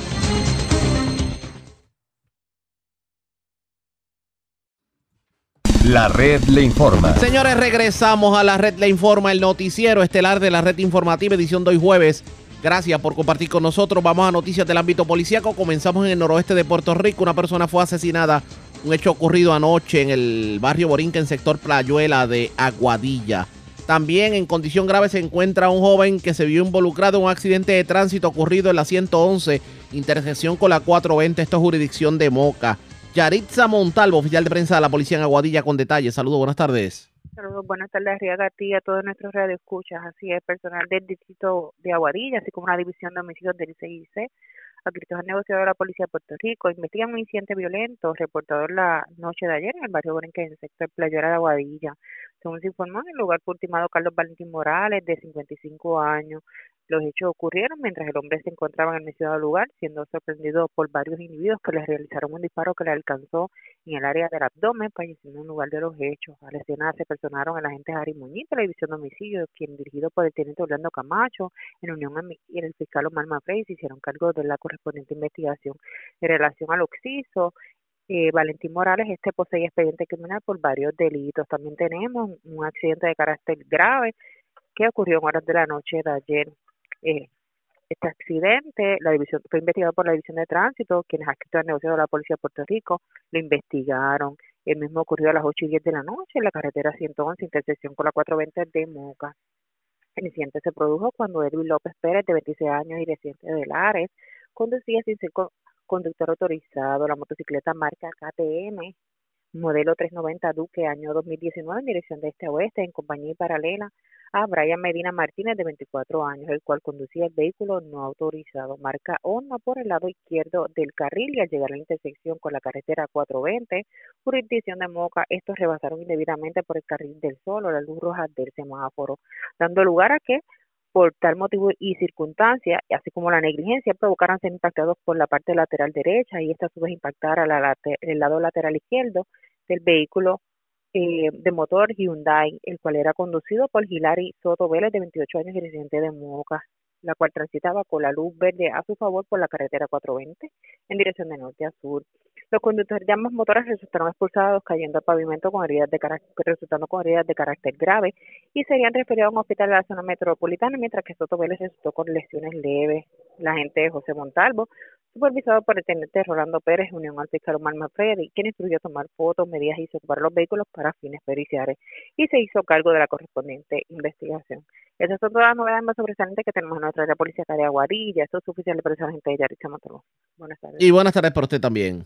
La red le informa. Señores, regresamos a la red le informa, el noticiero estelar de la red informativa, edición de hoy jueves Gracias por compartir con nosotros. Vamos a noticias del ámbito policíaco. Comenzamos en el noroeste de Puerto Rico. Una persona fue asesinada. Un hecho ocurrido anoche en el barrio Borinca, en sector Playuela de Aguadilla. También en condición grave se encuentra un joven que se vio involucrado en un accidente de tránsito ocurrido en la 111, intersección con la 420, esto es jurisdicción de Moca. Yaritza Montalvo, oficial de prensa de la policía en Aguadilla, con detalles. Saludos, buenas tardes. Saludos, buenas tardes, Arriaga, a todos nuestros radioescuchas. Así es, personal del distrito de Aguadilla, así como una división de homicidios del CIC, adscritos al negociador de la Policía de Puerto Rico, investigan un incidente violento reportado la noche de ayer en el barrio Borinque, en el sector Playera de Aguadilla. Según se informó, en el lugar fue ultimado Carlos Valentín Morales, de 55 años. Los hechos ocurrieron mientras el hombre se encontraba en el mencionado lugar, siendo sorprendido por varios individuos que le realizaron un disparo que le alcanzó en el área del abdomen, falleciendo en lugar de los hechos. A la escena se personaron el agente Harry Muñiz de la División de Homicidios, quien dirigido por el teniente Orlando Camacho, en unión y el fiscal Omar Mafrey, se hicieron cargo de la correspondiente investigación en relación al occiso. Eh, Valentín Morales, este posee expediente criminal por varios delitos. También tenemos un accidente de carácter grave que ocurrió en horas de la noche de ayer. Eh, este accidente la división fue investigado por la División de Tránsito, quienes adscritos al negocio de la Policía de Puerto Rico lo investigaron. El mismo ocurrió a las 8 y 10 de la noche en la carretera 111, intersección con la 420 de Moca. El incidente se produjo cuando Edwin López Pérez, de 26 años y residente de Lares, conducía sin ser co- conductor autorizado la motocicleta marca KTM modelo 390 Duque año 2019 en dirección de este a oeste en compañía paralela a Brian Medina Martínez de 24 años, el cual conducía el vehículo no autorizado. Marca Honda por el lado izquierdo del carril y al llegar a la intersección con la carretera 420, jurisdicción de Moca, estos rebasaron indebidamente por el carril del sol o la luz roja del semáforo, dando lugar a que por tal motivo y circunstancia, así como la negligencia, provocaran ser impactados por la parte lateral derecha y esta a vez impactar a la late- el lado lateral izquierdo del vehículo eh, de motor Hyundai, el cual era conducido por Hilary Soto Vélez, de 28 años y residente de Moca, la cual transitaba con la luz verde a su favor por la carretera 420 en dirección de norte a sur. Los conductores de ambos motores resultaron expulsados cayendo al pavimento con heridas de resultando con heridas de carácter grave y serían referidos a un hospital de la zona metropolitana, mientras que Soto Vélez resultó con lesiones leves. La agente José Montalvo, supervisado por el teniente Rolando Pérez, unión al fiscal Omar Manfredi, quien instruyó tomar fotos, medidas y ocupar los vehículos para fines periciales y se hizo cargo de la correspondiente investigación. Esas son todas las novedades más sobresalientes que tenemos en nuestra área policía de Aguadilla. Esto es oficial de presión agente de Yaritza Montalvo. Buenas tardes. Y buenas tardes para usted también.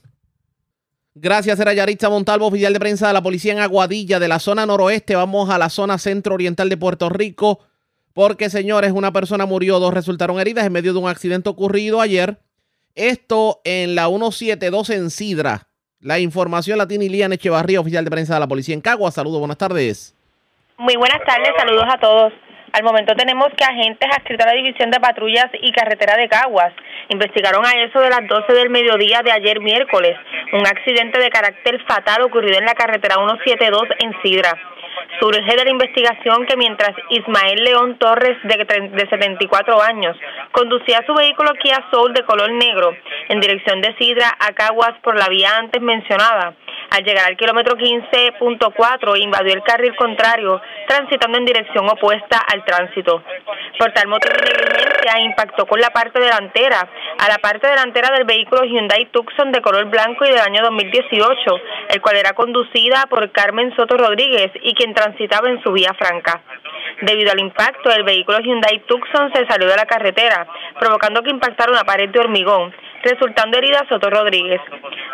Gracias, era Yaritza Montalvo, oficial de prensa de la policía en Aguadilla, de la zona noroeste. Vamos a la zona centro-oriental de Puerto Rico, porque, señores, una persona murió, dos resultaron heridas en medio de un accidente ocurrido ayer. Esto en la 172 en Sidra. La información la tiene Ilian Echevarría, oficial de prensa de la policía en Cagua. Saludos, buenas tardes. Muy buenas tardes, saludos a todos. Al momento tenemos que agentes adscritos a la División de Patrullas y Carretera de Caguas investigaron a eso de las 12 del mediodía de ayer miércoles un accidente de carácter fatal ocurrido en la carretera 172 en Sidra. Surge de la investigación que mientras Ismael León Torres, de, tre- de 74 años, conducía su vehículo Kia Soul de color negro en dirección de Sidra a Caguas por la vía antes mencionada, al llegar al kilómetro 15.4 invadió el carril contrario, transitando en dirección opuesta al tránsito. Por tal motivo de negligencia, impactó con la parte delantera, a la parte delantera del vehículo Hyundai Tucson de color blanco y del año 2018, el cual era conducida por Carmen Soto Rodríguez y quien transitaba en su vía franca. Debido al impacto, el vehículo Hyundai Tucson se salió de la carretera, provocando que impactara una pared de hormigón, resultando herida Soto Rodríguez.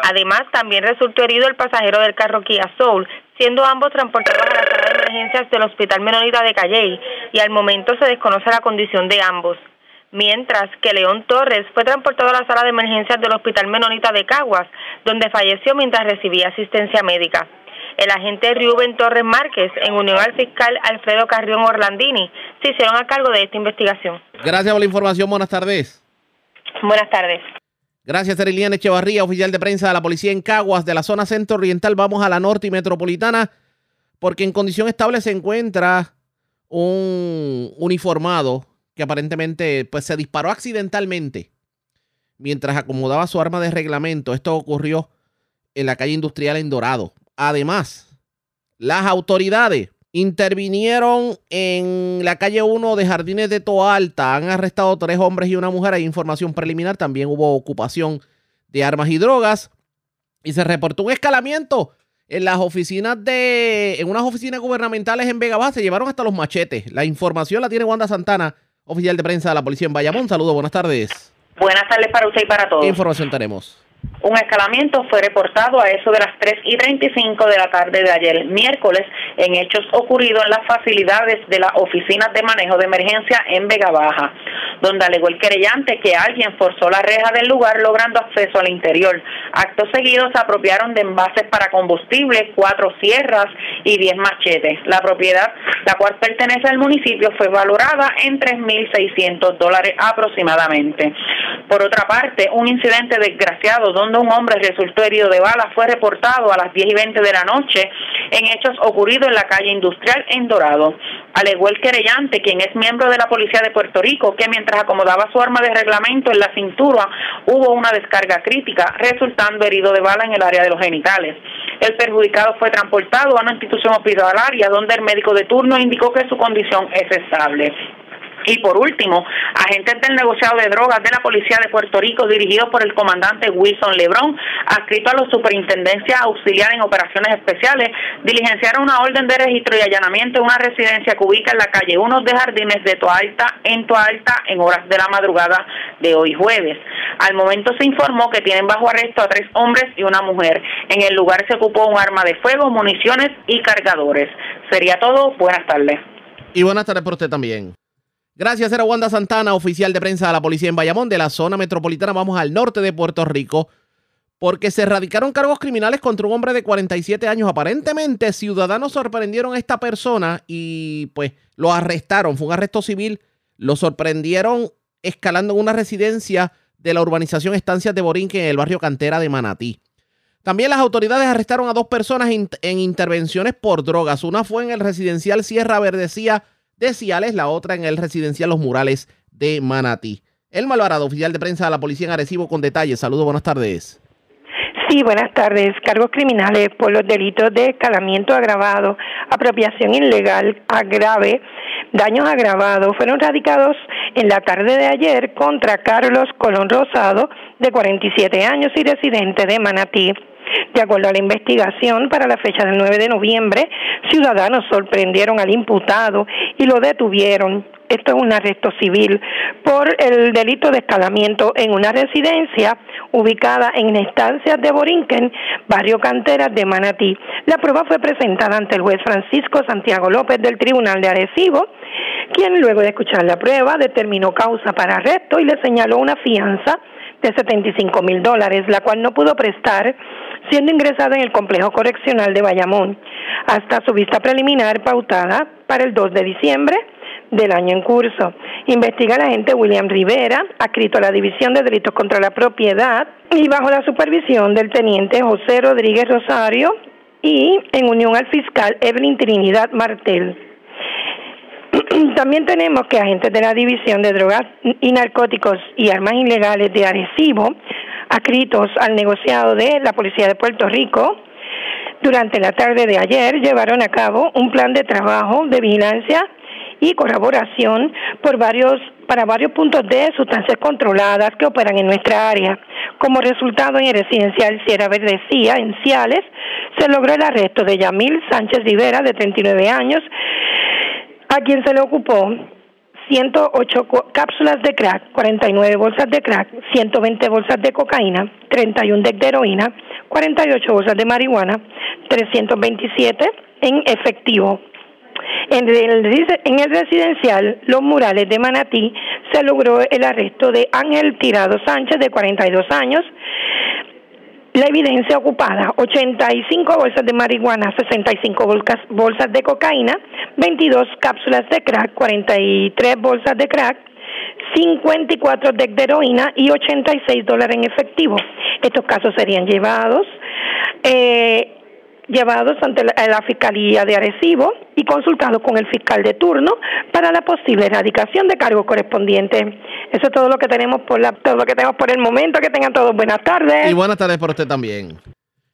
Además, también resultó herido el pasajero del carro Kia Soul, siendo ambos transportados a la sala de emergencias del Hospital Menonita de Calley, y al momento se desconoce la condición de ambos. Mientras que León Torres fue transportado a la sala de emergencias del Hospital Menonita de Caguas, donde falleció mientras recibía asistencia médica. El agente Rubén Torres Márquez, en unión al fiscal Alfredo Carrión Orlandini, se hicieron a cargo de esta investigación. Gracias por la información. Buenas tardes. Buenas tardes. Gracias, Erilian Echevarría, oficial de prensa de la policía en Caguas, de la zona centro-oriental. Vamos a la norte y metropolitana, porque en condición estable se encuentra un uniformado que aparentemente pues, se disparó accidentalmente mientras acomodaba su arma de reglamento. Esto ocurrió en la calle industrial en Dorado. Además, las autoridades intervinieron en la calle 1 de Jardines de Toalta. Han arrestado tres hombres y una mujer. Hay información preliminar. También hubo ocupación de armas y drogas. Y se reportó un escalamiento en las oficinas de. En unas oficinas gubernamentales en Vega Baja. Se llevaron hasta los machetes. La información la tiene Wanda Santana, oficial de prensa de la policía en Bayamón. Saludos, buenas tardes. Buenas tardes para usted y para todos. ¿Qué información tenemos? Un escalamiento fue reportado a eso de las 3 y 35 de la tarde de ayer miércoles en hechos ocurridos en las facilidades de las oficinas de manejo de emergencia en Vega Baja, donde alegó el querellante que alguien forzó la reja del lugar logrando acceso al interior. Acto seguido se apropiaron de envases para combustible, cuatro sierras y diez machetes. La propiedad, la cual pertenece al municipio, fue valorada en 3.600 dólares aproximadamente. Por otra parte, un incidente desgraciado donde un hombre resultó herido de bala fue reportado a las 10 y 20 de la noche en hechos ocurridos en la calle industrial en Dorado. Alegó el querellante, quien es miembro de la Policía de Puerto Rico, que mientras acomodaba su arma de reglamento en la cintura hubo una descarga crítica, resultando herido de bala en el área de los genitales. El perjudicado fue transportado a una institución hospitalaria donde el médico de turno indicó que su condición es estable. Y por último, agentes del negociado de drogas de la Policía de Puerto Rico, dirigidos por el comandante Wilson Lebrón, adscrito a la Superintendencia Auxiliar en Operaciones Especiales, diligenciaron una orden de registro y allanamiento en una residencia que ubica en la calle 1 de Jardines de Toalta, en Toalta, en horas de la madrugada de hoy jueves. Al momento se informó que tienen bajo arresto a tres hombres y una mujer. En el lugar se ocupó un arma de fuego, municiones y cargadores. Sería todo. Buenas tardes. Y buenas tardes por usted también. Gracias, era Wanda Santana, oficial de prensa de la policía en Bayamón, de la zona metropolitana. Vamos al norte de Puerto Rico, porque se erradicaron cargos criminales contra un hombre de 47 años. Aparentemente, ciudadanos sorprendieron a esta persona y pues lo arrestaron. Fue un arresto civil. Lo sorprendieron escalando en una residencia de la urbanización Estancias de Borinque en el barrio Cantera de Manatí. También las autoridades arrestaron a dos personas en intervenciones por drogas. Una fue en el residencial Sierra Verdecía de Ciales, la otra en el residencial Los Murales de Manatí. El Malvarado, oficial de prensa de la policía en Arecibo, con detalles. Saludos, buenas tardes. Sí, buenas tardes. Cargos criminales por los delitos de escalamiento agravado, apropiación ilegal agrave, daños agravados fueron radicados en la tarde de ayer contra Carlos Colón Rosado, de 47 años y residente de Manatí. De acuerdo a la investigación, para la fecha del 9 de noviembre, ciudadanos sorprendieron al imputado y lo detuvieron. Esto es un arresto civil por el delito de escalamiento en una residencia ubicada en estancias de Borinquen, barrio Canteras de Manatí. La prueba fue presentada ante el juez Francisco Santiago López del Tribunal de Arecibo, quien luego de escuchar la prueba determinó causa para arresto y le señaló una fianza de 75 mil dólares, la cual no pudo prestar siendo ingresada en el complejo correccional de Bayamón hasta su vista preliminar pautada para el 2 de diciembre del año en curso. Investiga el agente William Rivera, adscrito a la División de Delitos contra la Propiedad y bajo la supervisión del teniente José Rodríguez Rosario y en unión al fiscal Evelyn Trinidad Martel. También tenemos que agentes de la División de Drogas y Narcóticos y Armas Ilegales de Arecibo, adscritos al negociado de la Policía de Puerto Rico, durante la tarde de ayer llevaron a cabo un plan de trabajo de vigilancia y colaboración por varios para varios puntos de sustancias controladas que operan en nuestra área. Como resultado, en el residencial Sierra Verdecía, en Ciales, se logró el arresto de Yamil Sánchez Rivera, de 39 años, a quien se le ocupó 108 cápsulas de crack, 49 bolsas de crack, 120 bolsas de cocaína, 31 de heroína, 48 bolsas de marihuana, 327 en efectivo. En el, en residencial Los Murales de Manatí se logró el arresto de Ángel Tirado Sánchez, de 42 años, la evidencia ocupada, 85 bolsas de marihuana, 65 bolsas, bolsas de cocaína, 22 cápsulas de crack, 43 bolsas de crack, 54 de heroína y 86 dólares en efectivo. Estos casos serían llevados eh, llevados ante la, Fiscalía de Arecibo y consultados con el fiscal de turno para la posible erradicación de cargos correspondientes. Eso es todo lo que tenemos por la, todo lo que tenemos por el momento. Que tengan todos buenas tardes. Y buenas tardes para usted también.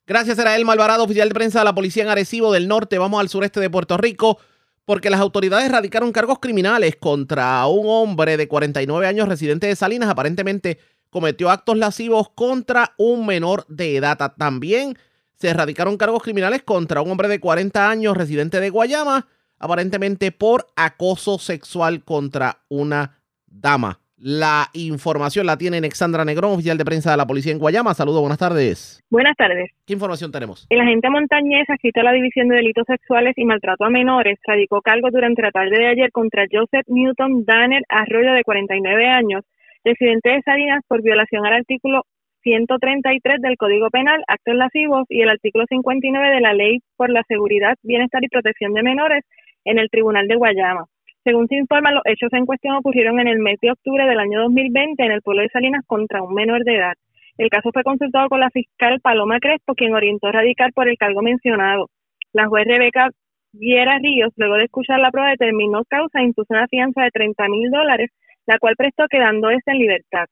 Gracias, era el Malvarado, oficial de prensa de la Policía en Arecibo del Norte. Vamos al sureste de Puerto Rico porque las autoridades radicaron cargos criminales contra un hombre de 49 años residente de Salinas. Aparentemente cometió actos lascivos contra un menor de edad. También se erradicaron cargos criminales contra un hombre de 40 años residente de Guayama, aparentemente por acoso sexual contra una dama. La información la tiene Alexandra Negrón, oficial de prensa de la policía en Guayama. Saludos, buenas tardes. Buenas tardes. ¿Qué información tenemos? El agente montañés adscrito a la División de Delitos Sexuales y Maltrato a Menores radicó cargo durante la tarde de ayer contra Joseph Newton Danner Arroyo, de 49 años, residente de Salinas, por violación al artículo 133 del Código Penal, actos lascivos, y el artículo 59 de la Ley por la Seguridad, Bienestar y Protección de Menores en el Tribunal de Guayama. Según se informa, los hechos en cuestión ocurrieron en el mes de octubre del año 2020 en el pueblo de Salinas contra un menor de edad. El caso fue consultado con la fiscal Paloma Crespo, quien orientó a radicar por el cargo mencionado. La juez Rebeca Viera Ríos, luego de escuchar la prueba, determinó causa e impuso una fianza de 30 mil dólares, la cual prestó quedando este en libertad.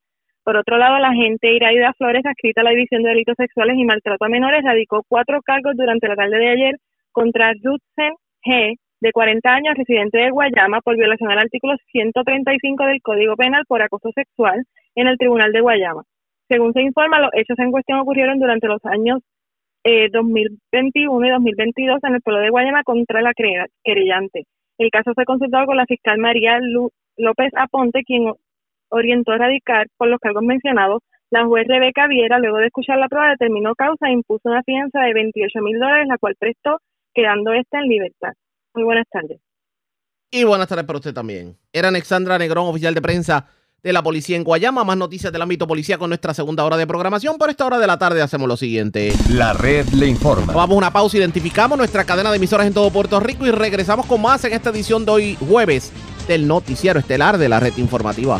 Por otro lado, la agente Iraida Flores, adscrita a la División de Delitos Sexuales y Maltrato a Menores, radicó cuatro cargos durante la tarde de ayer contra Rutsen G., de 40 años, residente de Guayama, por violación al artículo 135 del Código Penal por acoso sexual en el Tribunal de Guayama. Según se informa, los hechos en cuestión ocurrieron durante los años 2021 eh, y 2022 en el pueblo de Guayama contra la querellante. El caso fue consultado con la fiscal María López Aponte, quien orientó a radicar por los cargos mencionados. La juez Rebeca Viera, luego de escuchar la prueba, determinó causa e impuso una fianza de 28 mil dólares, la cual prestó, quedando esta en libertad. Muy buenas tardes. Y buenas tardes para usted también. Era Alexandra Negrón, oficial de prensa de la policía en Guayama. Más noticias del ámbito policía con nuestra segunda hora de programación. Por esta hora de la tarde hacemos lo siguiente. La red le informa. Vamos a una pausa, identificamos nuestra cadena de emisoras en todo Puerto Rico y regresamos con más en esta edición de hoy jueves del noticiero estelar de la red informativa.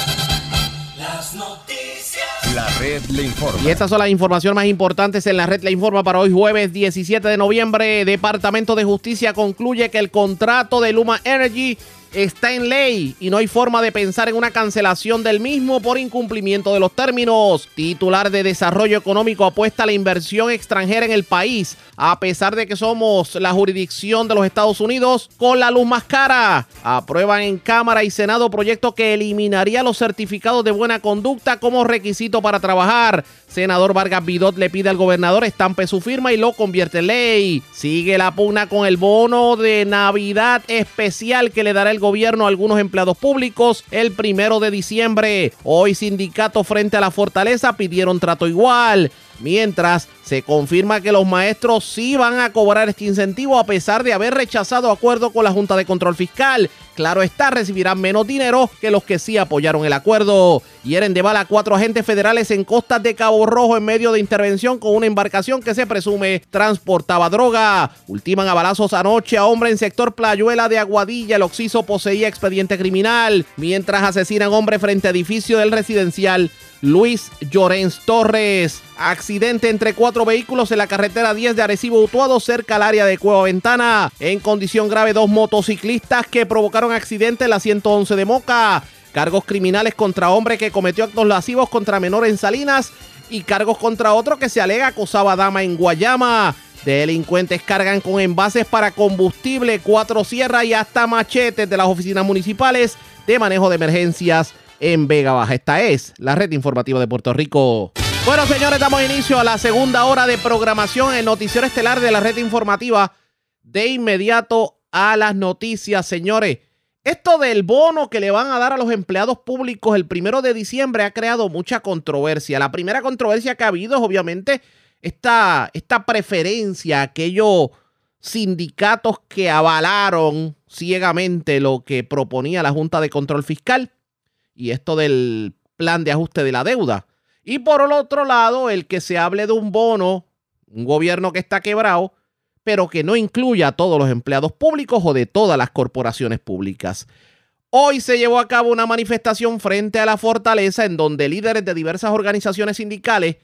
La red le informa. Y estas son las informaciones más importantes en la red le informa para hoy jueves 17 de noviembre. Departamento de Justicia concluye que el contrato de Luma Energy está en ley y no hay forma de pensar en una cancelación del mismo por incumplimiento de los términos. Titular de Desarrollo Económico apuesta a la inversión extranjera en el país, a pesar de que somos la jurisdicción de los Estados Unidos con la luz más cara. Aprueban en Cámara y Senado proyecto que eliminaría los certificados de buena conducta como requisito para trabajar. Senador Vargas Vidot le pide al gobernador estampe su firma y lo convierte en ley. Sigue la pugna con el bono de Navidad especial que le dará el gobierno a algunos empleados públicos el primero de diciembre. Hoy sindicatos frente a la fortaleza pidieron trato igual. Mientras se confirma que los maestros sí van a cobrar este incentivo a pesar de haber rechazado acuerdo con la Junta de Control Fiscal. Claro está, recibirán menos dinero que los que sí apoyaron el acuerdo. Hieren de bala cuatro agentes federales en costas de Cabo Rojo en medio de intervención con una embarcación que se presume transportaba droga. Ultiman a balazos anoche a hombre en sector Playuela de Aguadilla. El Oxiso poseía expediente criminal. Mientras asesinan hombre frente a edificio del residencial Luis Llorens Torres. Accidente entre cuatro vehículos en la carretera 10 de Arecibo Utuado cerca al área de Cueva Ventana. En condición grave dos motociclistas que provocaron accidente en la 111 de Moca. Cargos criminales contra hombre que cometió actos lascivos contra menor en Salinas y cargos contra otro que se alega acosaba a dama en Guayama. Delincuentes cargan con envases para combustible, cuatro sierras y hasta machetes de las oficinas municipales de manejo de emergencias en Vega Baja. Esta es la red informativa de Puerto Rico. Bueno, señores, damos inicio a la segunda hora de programación en Noticiero Estelar de la red informativa. De inmediato a las noticias, señores. Esto del bono que le van a dar a los empleados públicos el primero de diciembre ha creado mucha controversia. La primera controversia que ha habido es obviamente esta, esta preferencia aquellos sindicatos que avalaron ciegamente lo que proponía la Junta de Control Fiscal y esto del plan de ajuste de la deuda. Y por el otro lado, el que se hable de un bono, un gobierno que está quebrado, pero que no incluya a todos los empleados públicos o de todas las corporaciones públicas. Hoy se llevó a cabo una manifestación frente a la fortaleza en donde líderes de diversas organizaciones sindicales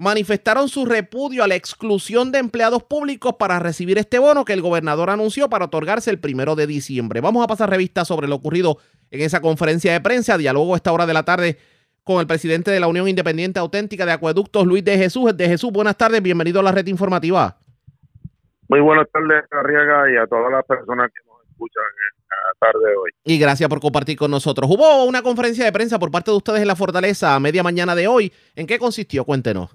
manifestaron su repudio a la exclusión de empleados públicos para recibir este bono que el gobernador anunció para otorgarse el primero de diciembre. Vamos a pasar revista sobre lo ocurrido en esa conferencia de prensa. Diálogo a esta hora de la tarde con el presidente de la Unión Independiente Auténtica de Acueductos, Luis de Jesús. De Jesús, buenas tardes, bienvenido a la red informativa. Muy buenas tardes, Arriaga, y a todas las personas que nos escuchan en la tarde de hoy. Y gracias por compartir con nosotros. Hubo una conferencia de prensa por parte de ustedes en la Fortaleza a media mañana de hoy. ¿En qué consistió? Cuéntenos.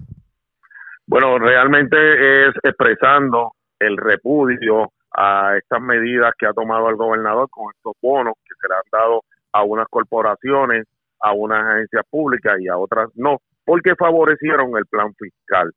Bueno, realmente es expresando el repudio a estas medidas que ha tomado el gobernador con estos bonos que se le han dado a unas corporaciones, a unas agencias públicas y a otras no, porque favorecieron el plan fiscal.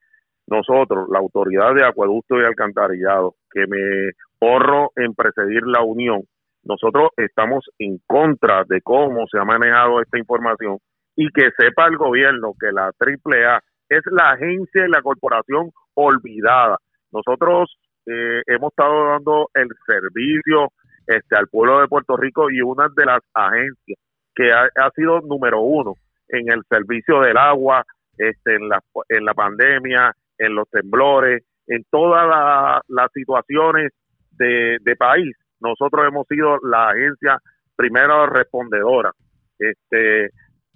Nosotros, la autoridad de acueducto y alcantarillado, que me ahorro en precedir la unión, nosotros estamos en contra de cómo se ha manejado esta información y que sepa el gobierno que la AAA es la agencia y la corporación olvidada. Nosotros eh, hemos estado dando el servicio este, al pueblo de Puerto Rico y una de las agencias que ha, sido número uno en el servicio del agua, este, en, la, en la pandemia, en los temblores, en todas las situaciones de, de país. Nosotros hemos sido la agencia primero respondedora. Este,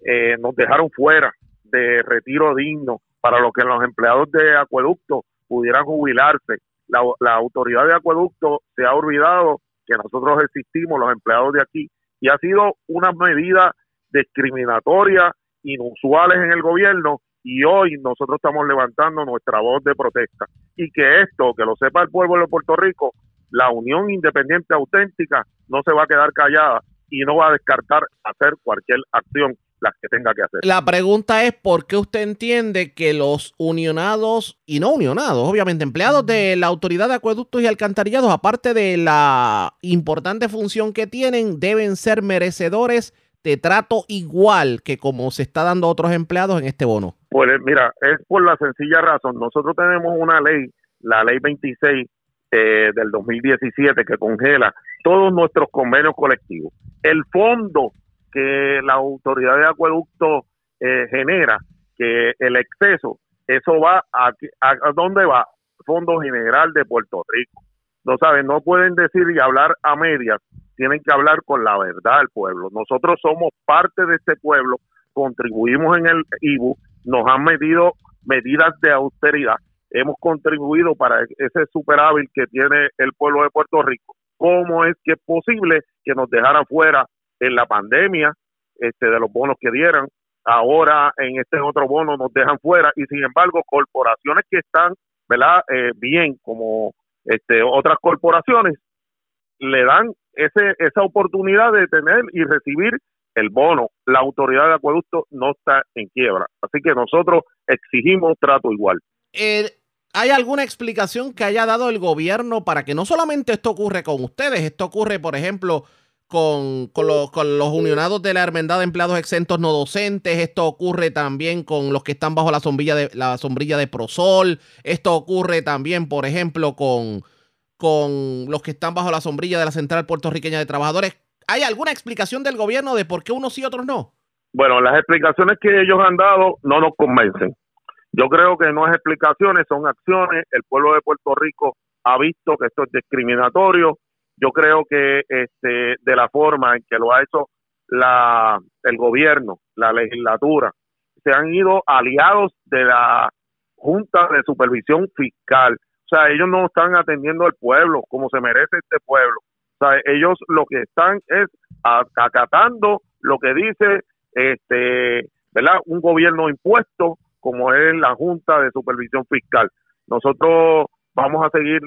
eh, nos dejaron fuera de retiro digno para lo que los empleados de acueducto pudieran jubilarse. La, la autoridad de acueducto se ha olvidado que nosotros existimos, los empleados de aquí, y ha sido una medida discriminatoria, inusuales en el gobierno, y hoy nosotros estamos levantando nuestra voz de protesta. Y que esto, que lo sepa el pueblo de Puerto Rico, la Unión Independiente Auténtica no se va a quedar callada y no va a descartar hacer cualquier acción las que tenga que hacer. La pregunta es por qué usted entiende que los unionados y no unionados, obviamente empleados de la Autoridad de Acueductos y Alcantarillados, aparte de la importante función que tienen, deben ser merecedores de trato igual que como se está dando a otros empleados en este bono. Pues mira, es por la sencilla razón, nosotros tenemos una ley, la ley 26 eh, del 2017 que congela todos nuestros convenios colectivos. El fondo que la autoridad de acueducto eh, genera, que el exceso, eso va a, a, dónde va? Fondo General de Puerto Rico. No saben, no pueden decir y hablar a medias, tienen que hablar con la verdad del pueblo. Nosotros somos parte de este pueblo, contribuimos en el IBU, nos han medido medidas de austeridad, hemos contribuido para ese superávit que tiene el pueblo de Puerto Rico. ¿Cómo es que es posible que nos dejaran fuera en la pandemia este, de los bonos que dieran. Ahora en este otro bono nos dejan fuera y sin embargo corporaciones que están ¿verdad? Eh, bien como este, otras corporaciones le dan ese, esa oportunidad de tener y recibir el bono. La autoridad de acueducto no está en quiebra. Así que nosotros exigimos trato igual. ¿Hay alguna explicación que haya dado el gobierno para que no solamente esto ocurre con ustedes, esto ocurre, por ejemplo, con, los, con los unionados de la Hermandad de Empleados Exentos No Docentes. Esto ocurre también con los que están bajo la sombrilla de, la sombrilla de Prosol. Esto ocurre también, por ejemplo, con, con los que están bajo la sombrilla de la Central Puertorriqueña de Trabajadores. ¿Hay alguna explicación del gobierno de por qué unos y otros no? Bueno, las explicaciones que ellos han dado no nos convencen. Yo creo que no es explicaciones, son acciones. El pueblo de Puerto Rico ha visto que esto es discriminatorio yo creo que este, de la forma en que lo ha hecho la, el gobierno, la legislatura, se han ido aliados de la Junta de Supervisión Fiscal. O sea, ellos no están atendiendo al pueblo como se merece este pueblo. O sea, ellos lo que están es acatando lo que dice este, ¿verdad? Un gobierno impuesto como es la Junta de Supervisión Fiscal. Nosotros vamos a seguir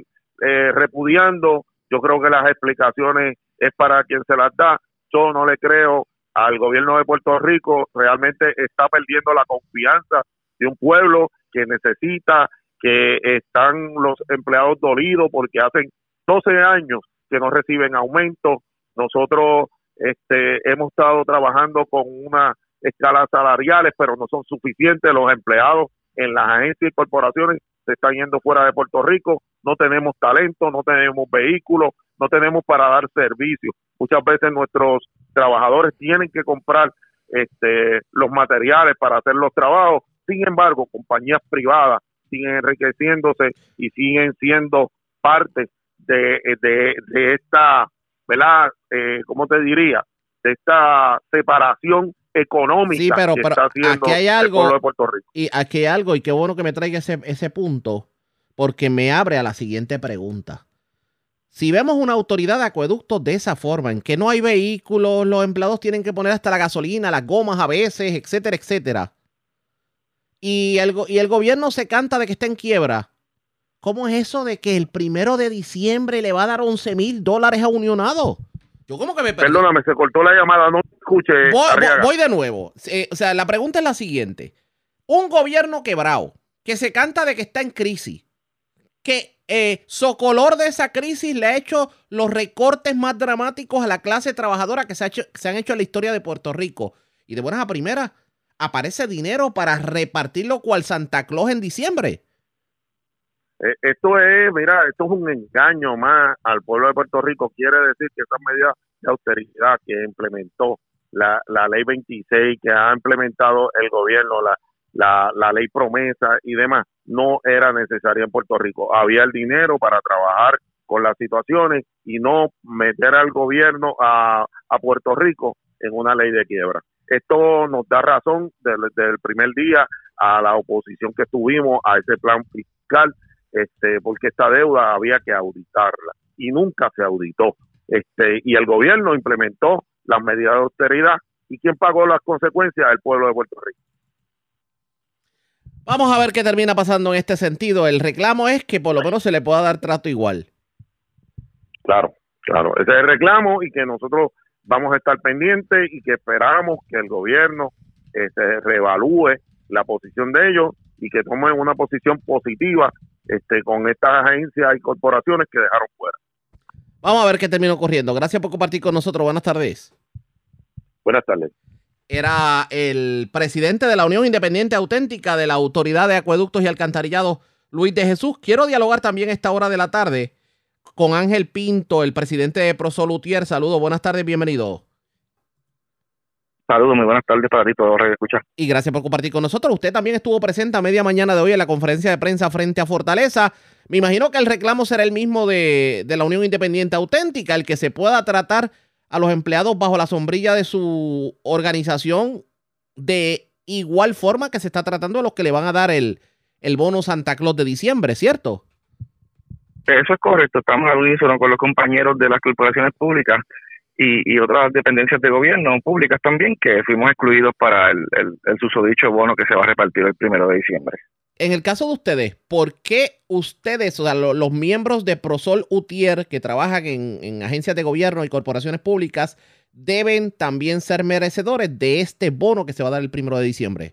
eh, repudiando yo creo que las explicaciones es para quien se las da. Yo no le creo al gobierno de Puerto Rico, realmente está perdiendo la confianza de un pueblo que necesita, que están los empleados dolidos porque hacen 12 años que no reciben aumento. Nosotros este, hemos estado trabajando con unas escalas salariales, pero no son suficientes. Los empleados en las agencias y corporaciones se están yendo fuera de Puerto Rico, no tenemos talento, no tenemos vehículos, no tenemos para dar servicio. Muchas veces nuestros trabajadores tienen que comprar este, los materiales para hacer los trabajos. Sin embargo, compañías privadas siguen enriqueciéndose y siguen siendo parte de, de, esta, ¿verdad? Eh, ¿Cómo te diría? De esta separación económica Sí, pero, que pero está haciendo aquí hay el algo. pueblo de Puerto Rico. Y aquí hay algo, y qué bueno que me traiga ese, ese punto, porque me abre a la siguiente pregunta. Si vemos una autoridad de acueductos de esa forma, en que no hay vehículos, los empleados tienen que poner hasta la gasolina, las gomas a veces, etcétera, etcétera. Y el, y el gobierno se canta de que está en quiebra. ¿Cómo es eso de que el primero de diciembre le va a dar 11 mil dólares a Unionado? Yo como que me perdí. Perdóname, se cortó la llamada, no escuché. Voy, voy- Arriaga. voy de nuevo. Eh, o sea, la pregunta es la siguiente. Un gobierno quebrado, que se canta de que está en crisis, que eh, socolor de esa crisis le ha hecho los recortes más dramáticos a la clase trabajadora que se, ha hecho- se han hecho en la historia de Puerto Rico. Y de buenas a primeras, aparece dinero para repartirlo cual Santa Claus en diciembre. Eh, esto es, mira, esto es un engaño más al pueblo de Puerto Rico. Quiere decir que esas medidas de austeridad que implementó la, la ley 26, que ha implementado el gobierno, la, la, la ley promesa y demás, no era necesaria en Puerto Rico. Había el dinero para trabajar con las situaciones y no meter al gobierno a, a Puerto Rico en una ley de quiebra. Esto nos da razón desde, el primer día a la oposición que tuvimos a ese plan fiscal este, porque esta deuda había que auditarla y nunca se auditó. Este, y el gobierno implementó las medidas de austeridad y quién pagó las consecuencias el pueblo de Puerto Rico. Vamos a ver qué termina pasando en este sentido. El reclamo es que por lo menos se le pueda dar trato igual. Claro, claro, ese es el reclamo y que nosotros vamos a estar pendientes y que esperamos que el gobierno eh, se reevalúe la posición de ellos y que tomen una posición positiva este, con estas agencias y corporaciones que dejaron fuera. Vamos a ver qué termina ocurriendo. Gracias por compartir con nosotros. Buenas tardes. Buenas tardes. Era el presidente de la Unión Independiente Auténtica de la Autoridad de Acueductos y Alcantarillados, Luis de Jesús. Quiero dialogar también a esta hora de la tarde con Ángel Pinto, el presidente de Prosolutier. Saludos, buenas tardes, bienvenido. Saludos, muy buenas tardes para ti, todo Radio Escucha. Y gracias por compartir con nosotros. Usted también estuvo presente a media mañana de hoy en la conferencia de prensa frente a Fortaleza. Me imagino que el reclamo será el mismo de, de la Unión Independiente Auténtica, el que se pueda tratar a los empleados bajo la sombrilla de su organización de igual forma que se está tratando a los que le van a dar el, el bono Santa Claus de diciembre, ¿cierto? Eso es correcto, estamos al unísono con los compañeros de las corporaciones públicas y, y otras dependencias de gobierno públicas también, que fuimos excluidos para el, el, el susodicho bono que se va a repartir el primero de diciembre. En el caso de ustedes, ¿por qué ustedes, o sea, lo- los miembros de Prosol Utier que trabajan en, en agencias de gobierno y corporaciones públicas deben también ser merecedores de este bono que se va a dar el primero de diciembre?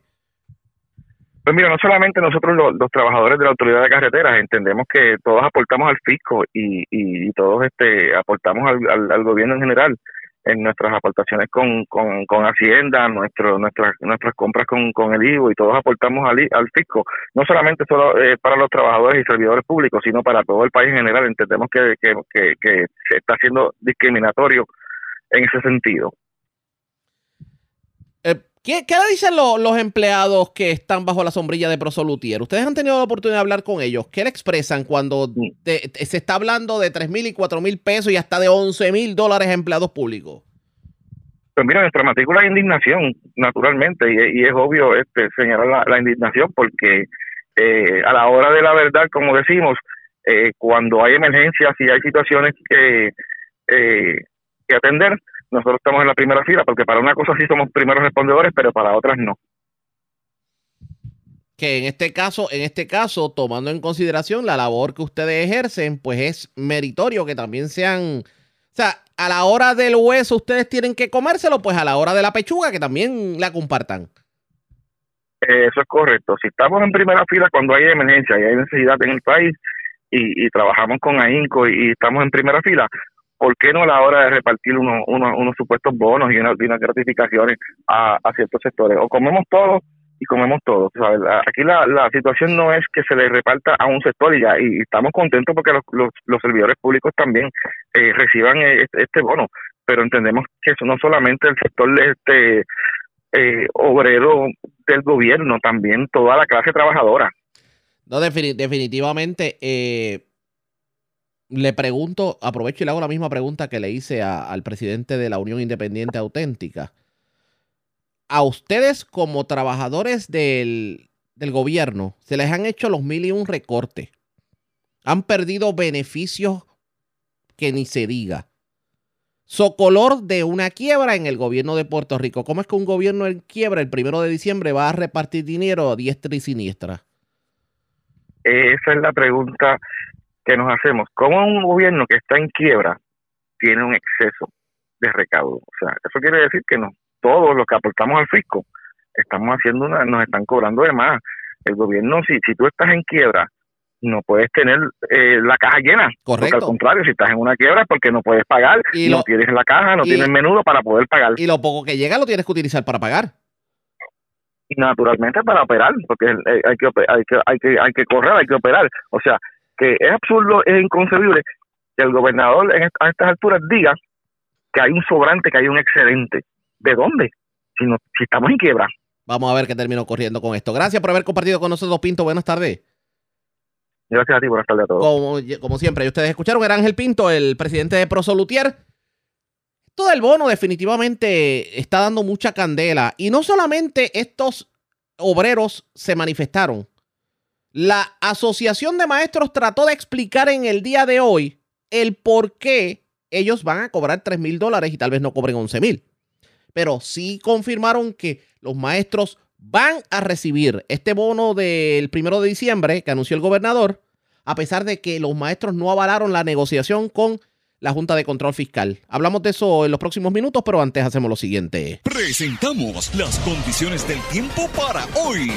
Pues mira, no solamente nosotros los, trabajadores de la autoridad de carreteras, entendemos que todos aportamos al fisco y, y, y todos este aportamos al gobierno en general en nuestras aportaciones con, con, con Hacienda, nuestro, nuestras, nuestras compras con, con el IVU y todos aportamos al, al fisco, no solamente solo eh, para los trabajadores y servidores públicos, sino para todo el país en general. Entendemos que, que, que, que se está siendo discriminatorio en ese sentido. Eh, ¿qué, qué le dicen lo- los empleados que están bajo la sombrilla de Prosolutier? Ustedes han tenido la oportunidad de hablar con ellos. ¿Qué le expresan cuando de- te- se está hablando de 3 mil y 4 mil pesos y hasta de 11 mil dólares empleados públicos? Pues mira, nuestra matrícula es indignación, naturalmente, y, y es obvio este, señalar la, la indignación porque eh, a la hora de la verdad, como decimos, eh, cuando hay emergencias y hay situaciones que, eh, que atender, nosotros estamos en la primera fila porque para una cosa sí somos primeros respondedores, pero para otras no. que en este caso, en este caso, tomando en consideración la labor que ustedes ejercen, pues es meritorio que también sean, o sea, a la hora del hueso ustedes tienen que comérselo, pues a la hora de la pechuga que también la compartan. Eh, Eso es correcto. Si estamos en primera fila cuando hay emergencia y hay necesidad en el país y, y trabajamos con AINCO y, y estamos en primera fila, ¿por qué no a la hora de repartir unos, unos, unos supuestos bonos y unas, gratificaciones a, ciertos sectores? O comemos todos y comemos todos. ¿sabes? Aquí la, la situación no es que se le reparta a un sector y ya, y estamos contentos porque los, los, los servidores públicos también eh, reciban eh, este, este bono, pero entendemos que eso no solamente el sector este eh, obrero del gobierno, también toda la clase trabajadora. No, defini- definitivamente, eh, le pregunto, aprovecho y le hago la misma pregunta que le hice al presidente de la Unión Independiente Auténtica. a ustedes como trabajadores del, del gobierno se les han hecho los mil y un recortes. Han perdido beneficios que ni se diga. Socolor de una quiebra en el gobierno de Puerto Rico. ¿Cómo es que un gobierno en quiebra el primero de diciembre va a repartir dinero a diestra y siniestra? Esa es la pregunta que nos hacemos. ¿Cómo un gobierno que está en quiebra tiene un exceso de recaudo? O sea, eso quiere decir que no, todos los que aportamos al fisco estamos haciendo una, nos están cobrando de más. El gobierno, si, si tú estás en quiebra, no puedes tener eh, la caja llena. Porque al contrario, si estás en una quiebra, porque no puedes pagar, Y no lo- tienes la caja, no y- tienes menudo para poder pagar. Y lo poco que llega lo tienes que utilizar para pagar. Naturalmente para operar, porque eh, hay que, hay que hay que hay que correr, hay que operar. O sea, que es absurdo, es inconcebible que el gobernador en a estas alturas diga que hay un sobrante, que hay un excedente. ¿De dónde? Si no, si estamos en quiebra. Vamos a ver qué terminó corriendo con esto. Gracias por haber compartido con nosotros, Pinto. Buenas tardes. Gracias a ti, buenas tardes a todos. Como, como siempre, ustedes escucharon, era Ángel Pinto, el presidente de Prosolutier. Todo el bono definitivamente está dando mucha candela. Y no solamente estos obreros se manifestaron. La Asociación de Maestros trató de explicar en el día de hoy el por qué ellos van a cobrar 3 mil dólares y tal vez no cobren 11 mil. Pero sí confirmaron que los maestros van a recibir este bono del primero de diciembre que anunció el gobernador, a pesar de que los maestros no avalaron la negociación con la Junta de Control Fiscal. Hablamos de eso en los próximos minutos, pero antes hacemos lo siguiente. Presentamos las condiciones del tiempo para hoy.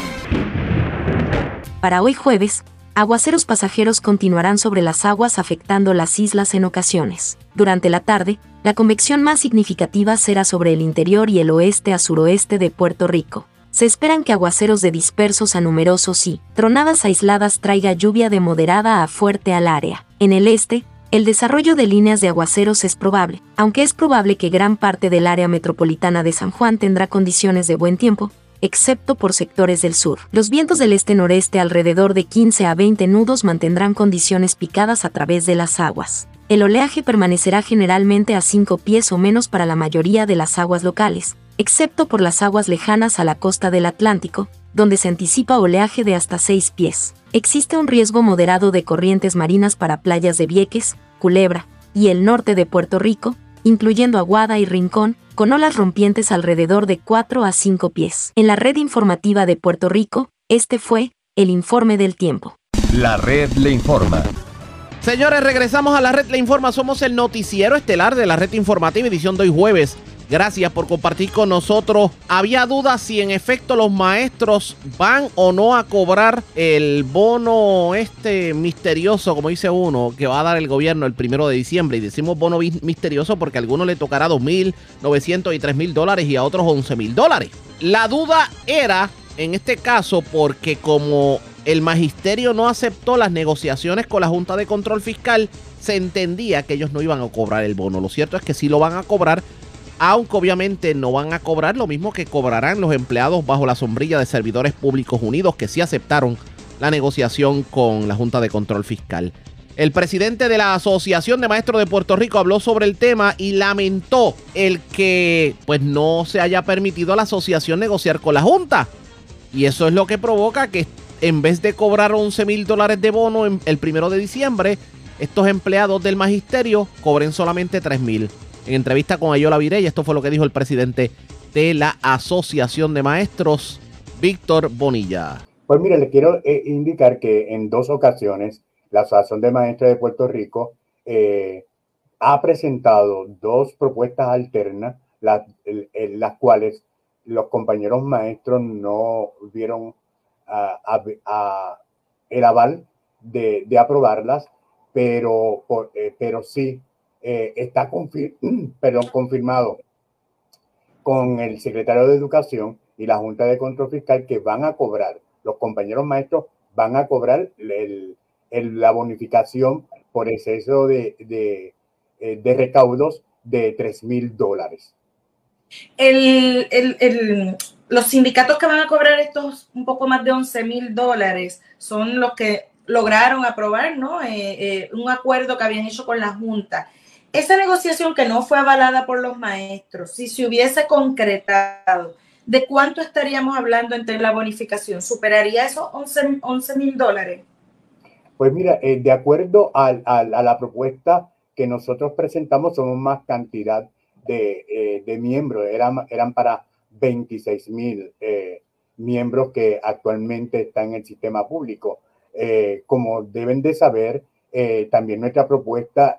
Para hoy jueves, aguaceros pasajeros continuarán sobre las aguas afectando las islas en ocasiones. Durante la tarde, la convección más significativa será sobre el interior y el oeste a suroeste de Puerto Rico. Se esperan que aguaceros de dispersos a numerosos y tronadas aisladas traiga lluvia de moderada a fuerte al área. En el este, el desarrollo de líneas de aguaceros es probable, aunque es probable que gran parte del área metropolitana de San Juan tendrá condiciones de buen tiempo, excepto por sectores del sur. Los vientos del este-noreste alrededor de 15 a 20 nudos mantendrán condiciones picadas a través de las aguas. El oleaje permanecerá generalmente a 5 pies o menos para la mayoría de las aguas locales, excepto por las aguas lejanas a la costa del Atlántico, donde se anticipa oleaje de hasta 6 pies. Existe un riesgo moderado de corrientes marinas para playas de Vieques, Culebra y el norte de Puerto Rico, incluyendo Aguada y Rincón, con olas rompientes alrededor de 4 a 5 pies. En la red informativa de Puerto Rico, este fue el informe del tiempo. La red le informa. Señores, regresamos a la red Le Informa. Somos el noticiero estelar de la red informativa edición de hoy jueves. Gracias por compartir con nosotros. Había dudas si en efecto los maestros van o no a cobrar el bono este misterioso, como dice uno, que va a dar el gobierno el primero de diciembre. Y decimos bono misterioso porque a algunos le tocará 2.900 y 3.000 dólares y a otros 11.000 dólares. La duda era, en este caso, porque como el magisterio no aceptó las negociaciones con la Junta de Control Fiscal, se entendía que ellos no iban a cobrar el bono. Lo cierto es que sí lo van a cobrar, aunque obviamente no van a cobrar lo mismo que cobrarán los empleados bajo la sombrilla de Servidores Públicos Unidos, que sí aceptaron la negociación con la Junta de Control Fiscal. El presidente de la Asociación de Maestros de Puerto Rico habló sobre el tema y lamentó el que pues no se haya permitido a la asociación negociar con la Junta. Y eso es lo que provoca que en vez de cobrar 11 mil dólares de bono el primero de diciembre, estos empleados del magisterio cobren solamente 3 mil. En entrevista con Ayola Virey, esto fue lo que dijo el presidente de la Asociación de Maestros, Víctor Bonilla. Pues mire, le quiero eh, indicar que en dos ocasiones la Asociación de Maestros de Puerto Rico eh, ha presentado dos propuestas alternas, las, las cuales los compañeros maestros no vieron el aval de, aprobarlas, pero, eh, pero sí eh, está confir- confirmado con el secretario de Educación y la Junta de Control Fiscal que van a cobrar, los compañeros maestros van a cobrar el- la bonificación por exceso de, de, eh, recaudos de 3 mil dólares. el, el- el- los sindicatos que van a cobrar estos un poco más de 11 mil dólares son los que lograron aprobar ¿no? Eh, un acuerdo que habían hecho con la Junta. Esa negociación que no fue avalada por los maestros, si se hubiese concretado, ¿de cuánto estaríamos hablando entre la bonificación? ¿Superaría esos 11 mil dólares? Pues mira, eh, de acuerdo a, la propuesta que nosotros presentamos, somos más cantidad de, eh, miembros, eran, eran para 26 mil eh, miembros que actualmente están en el sistema público. como deben de saber, también nuestra propuesta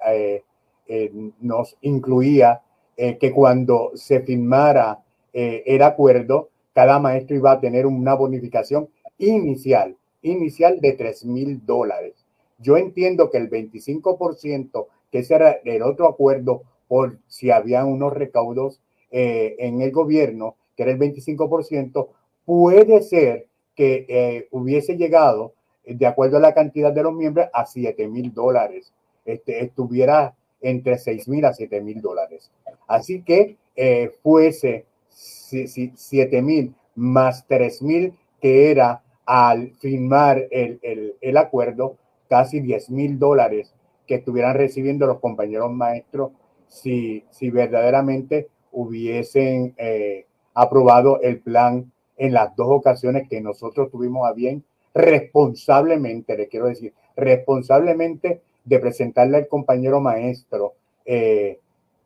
nos incluía que cuando se firmara el acuerdo, cada maestro iba a tener una bonificación inicial inicial de 3 mil dólares. Yo entiendo que el 25%, que ese era el otro acuerdo por si había unos recaudos eh, en el gobierno, que era el 25%, puede ser que eh, hubiese llegado, eh, de acuerdo a la cantidad de los miembros, a 7 mil dólares. Este, estuviera entre 6 mil a 7 mil dólares. Así que fuese 7 mil más 3 mil, que era al firmar el, el, acuerdo, casi 10 mil dólares que estuvieran recibiendo los compañeros maestros si, si verdaderamente hubiesen eh, aprobado el plan en las dos ocasiones que nosotros tuvimos a bien responsablemente, le quiero decir, responsablemente de presentarle al compañero maestro eh,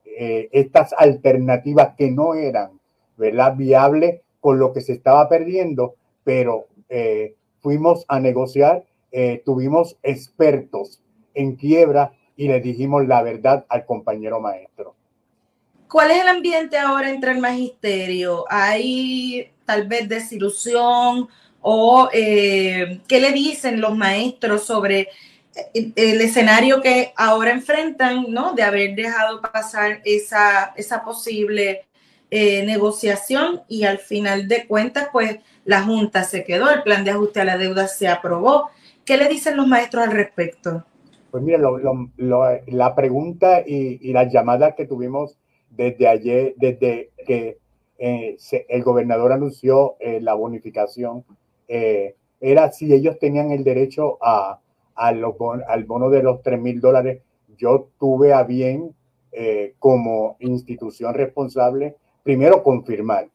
eh, estas alternativas que no eran ¿verdad? viables con lo que se estaba perdiendo, pero eh, fuimos a negociar, eh, tuvimos expertos en quiebra y le dijimos la verdad al compañero maestro. ¿Cuál es el ambiente ahora entre el magisterio? ¿Hay tal vez desilusión o eh, qué le dicen los maestros sobre el escenario que ahora enfrentan, ¿no? De haber dejado pasar esa, esa posible negociación y al final de cuentas, pues la Junta se quedó, el plan de ajuste a la deuda se aprobó. ¿Qué le dicen los maestros al respecto? Pues mira, la pregunta y, las llamadas que tuvimos desde ayer, desde que eh, el gobernador anunció eh, la bonificación, eh, era si ellos tenían el derecho a, los al bono de los 3 mil dólares. Yo tuve a bien, como institución responsable, primero confirmar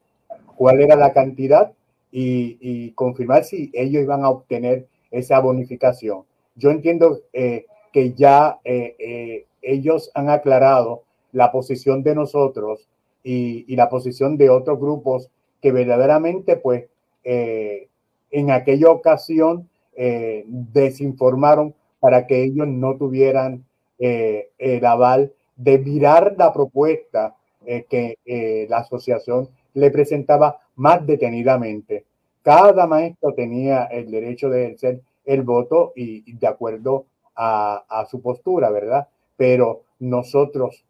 cuál era la cantidad y, confirmar si ellos iban a obtener esa bonificación. Yo entiendo eh, que ya eh, eh, ellos han aclarado la posición de nosotros y, la posición de otros grupos que verdaderamente, pues, en aquella ocasión desinformaron para que ellos no tuvieran el aval de mirar la propuesta que la asociación le presentaba más detenidamente. Cada maestro tenía el derecho de ejercer el voto y, de acuerdo a, su postura, ¿verdad? Pero nosotros,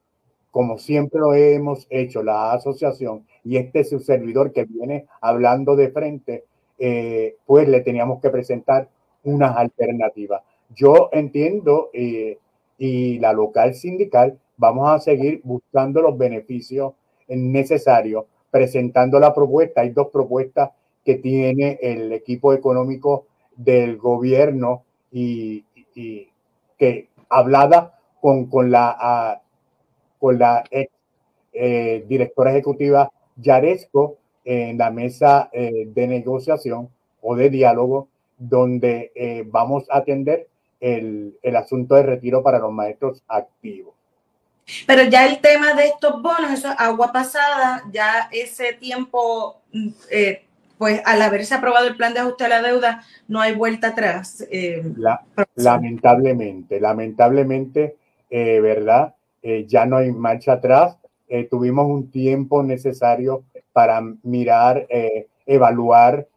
como siempre lo hemos hecho, la asociación, y este es su servidor que viene hablando de frente, eh, pues le teníamos que presentar unas alternativas. Yo entiendo eh, y la local sindical vamos a seguir buscando los beneficios necesarios presentando la propuesta. Hay dos propuestas que tiene el equipo económico del gobierno y, que hablada con, con la, con la ex, eh, directora ejecutiva Yaresco en la mesa eh, de negociación o de diálogo donde eh, vamos a atender el, el asunto de retiro para los maestros activos. Pero ya el tema de estos bonos, eso es agua pasada, ya ese tiempo, eh, pues al haberse aprobado el plan de ajuste a la deuda, no hay vuelta atrás. Eh, lamentablemente, lamentablemente, ¿verdad? ya no hay marcha atrás. tuvimos un tiempo necesario para mirar, evaluar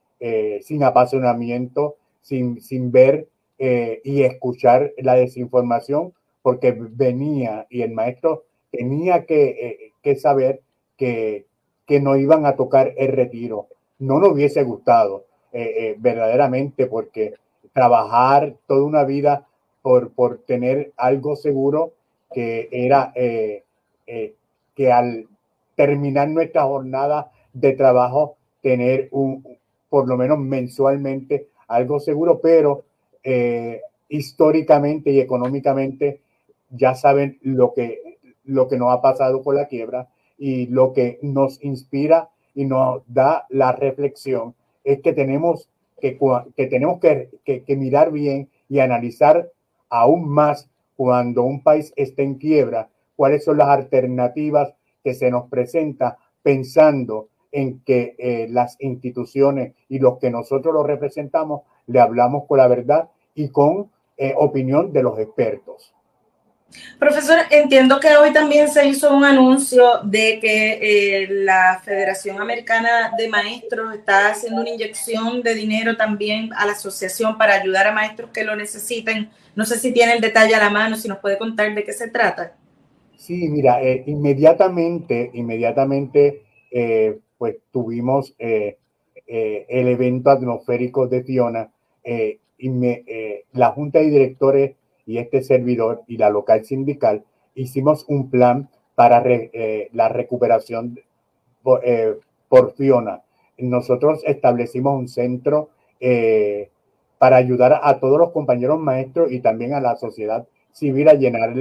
sin apasionamiento, sin, sin ver y escuchar la desinformación porque venía y el maestro tenía que, eh, saber que, que, no iban a tocar el retiro. No nos hubiese gustado eh, eh, verdaderamente porque trabajar toda una vida por, por tener algo seguro que era que al terminar nuestra jornada de trabajo tener un, por lo menos mensualmente algo seguro, pero históricamente y económicamente ya saben lo que, lo que nos ha pasado con la quiebra y lo que nos inspira y nos da la reflexión es que tenemos que, que tenemos que, que, mirar bien y analizar aún más cuando un país está en quiebra, cuáles son las alternativas que se nos presenta pensando en que eh, las instituciones y los que nosotros los representamos le hablamos con la verdad y con eh, opinión de los expertos. Profesor, entiendo que hoy también se hizo un anuncio de que eh, la Federación Americana de Maestros está haciendo una inyección de dinero también a la asociación para ayudar a maestros que lo necesiten. No sé si tiene el detalle a la mano, si nos puede contar de qué se trata. Sí, mira, eh, inmediatamente, inmediatamente, eh, pues tuvimos el evento atmosférico de Fiona y me, la Junta de Directores y este servidor y la local sindical hicimos un plan para eh, la recuperación eh, por Fiona. Nosotros establecimos un centro eh, para ayudar a todos los compañeros maestros y también a la sociedad civil a llenar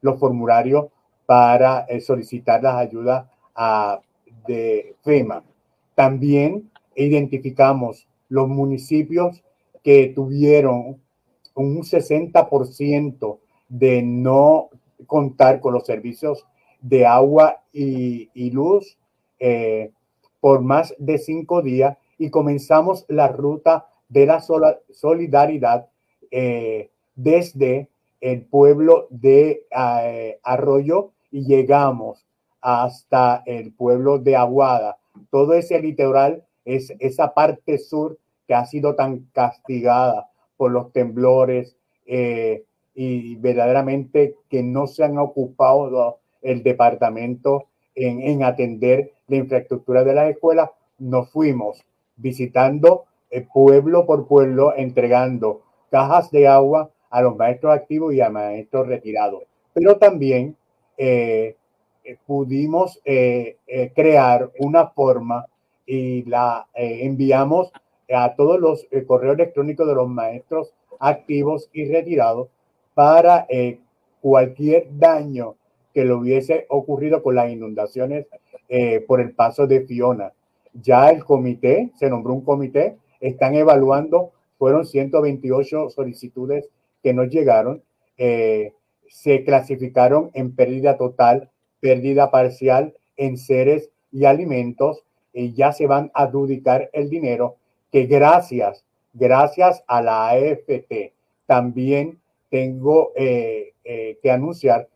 los formularios para solicitar las ayudas de FEMA. También identificamos los municipios que tuvieron un 60% de no contar con los servicios de agua y, luz eh, por más de cinco días y comenzamos la ruta de la solidaridad eh, desde el pueblo de eh, Arroyo y llegamos hasta el pueblo de Aguada. Todo ese litoral es esa parte sur que ha sido tan castigada por los temblores eh, y verdaderamente que no se han ocupado el departamento en, atender la infraestructura de las escuelas, nos fuimos visitando eh, pueblo por pueblo, entregando cajas de agua a los maestros activos y a maestros retirados. Pero también eh, pudimos crear una forma y la enviamos a todos los eh, correos electrónicos de los maestros activos y retirados para eh, cualquier daño que le hubiese ocurrido con las inundaciones eh, por el paso de Fiona. Ya el comité, se nombró un comité, están evaluando, fueron 128 solicitudes que nos llegaron, se clasificaron en pérdida total, pérdida parcial en seres y alimentos, y ya se van a adjudicar el dinero que gracias, gracias a la AFT, también tengo eh, eh, que anunciar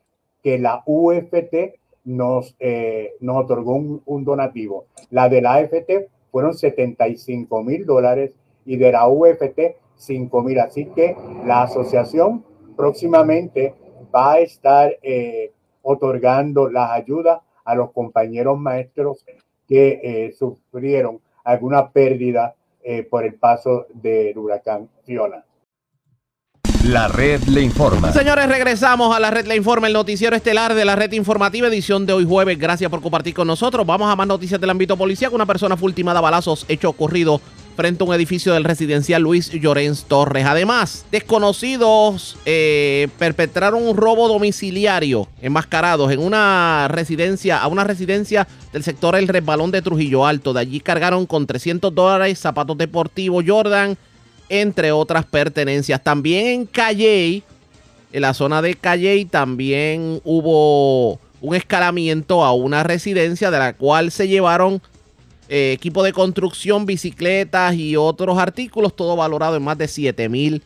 que la UFT nos, eh, nos otorgó un, donativo. La de la AFT fueron 75 mil dólares y de la UFT 5 mil. Así que la asociación próximamente va a estar otorgando las ayudas a los compañeros maestros que sufrieron alguna pérdida eh, por el paso del huracán Fiona. La red le informa. Señores, regresamos a la red le informa, el noticiero estelar de la red informativa, edición de hoy jueves. Gracias por compartir con nosotros. Vamos a más noticias del ámbito policial. Una persona fue ultimada a balazos, hecho ocurrido frente a un edificio del residencial Luis Llorens Torres. Además, desconocidos eh, perpetraron un robo domiciliario enmascarados en una residencia, a una residencia del sector El Resbalón de Trujillo Alto. De allí cargaron con 300 dólares, zapatos deportivos Jordan, entre otras pertenencias. También en Calley, en la zona de Calley, también hubo un escalamiento a una residencia de la cual se llevaron eh, equipo de construcción, bicicletas y otros artículos, todo valorado en más de 7 mil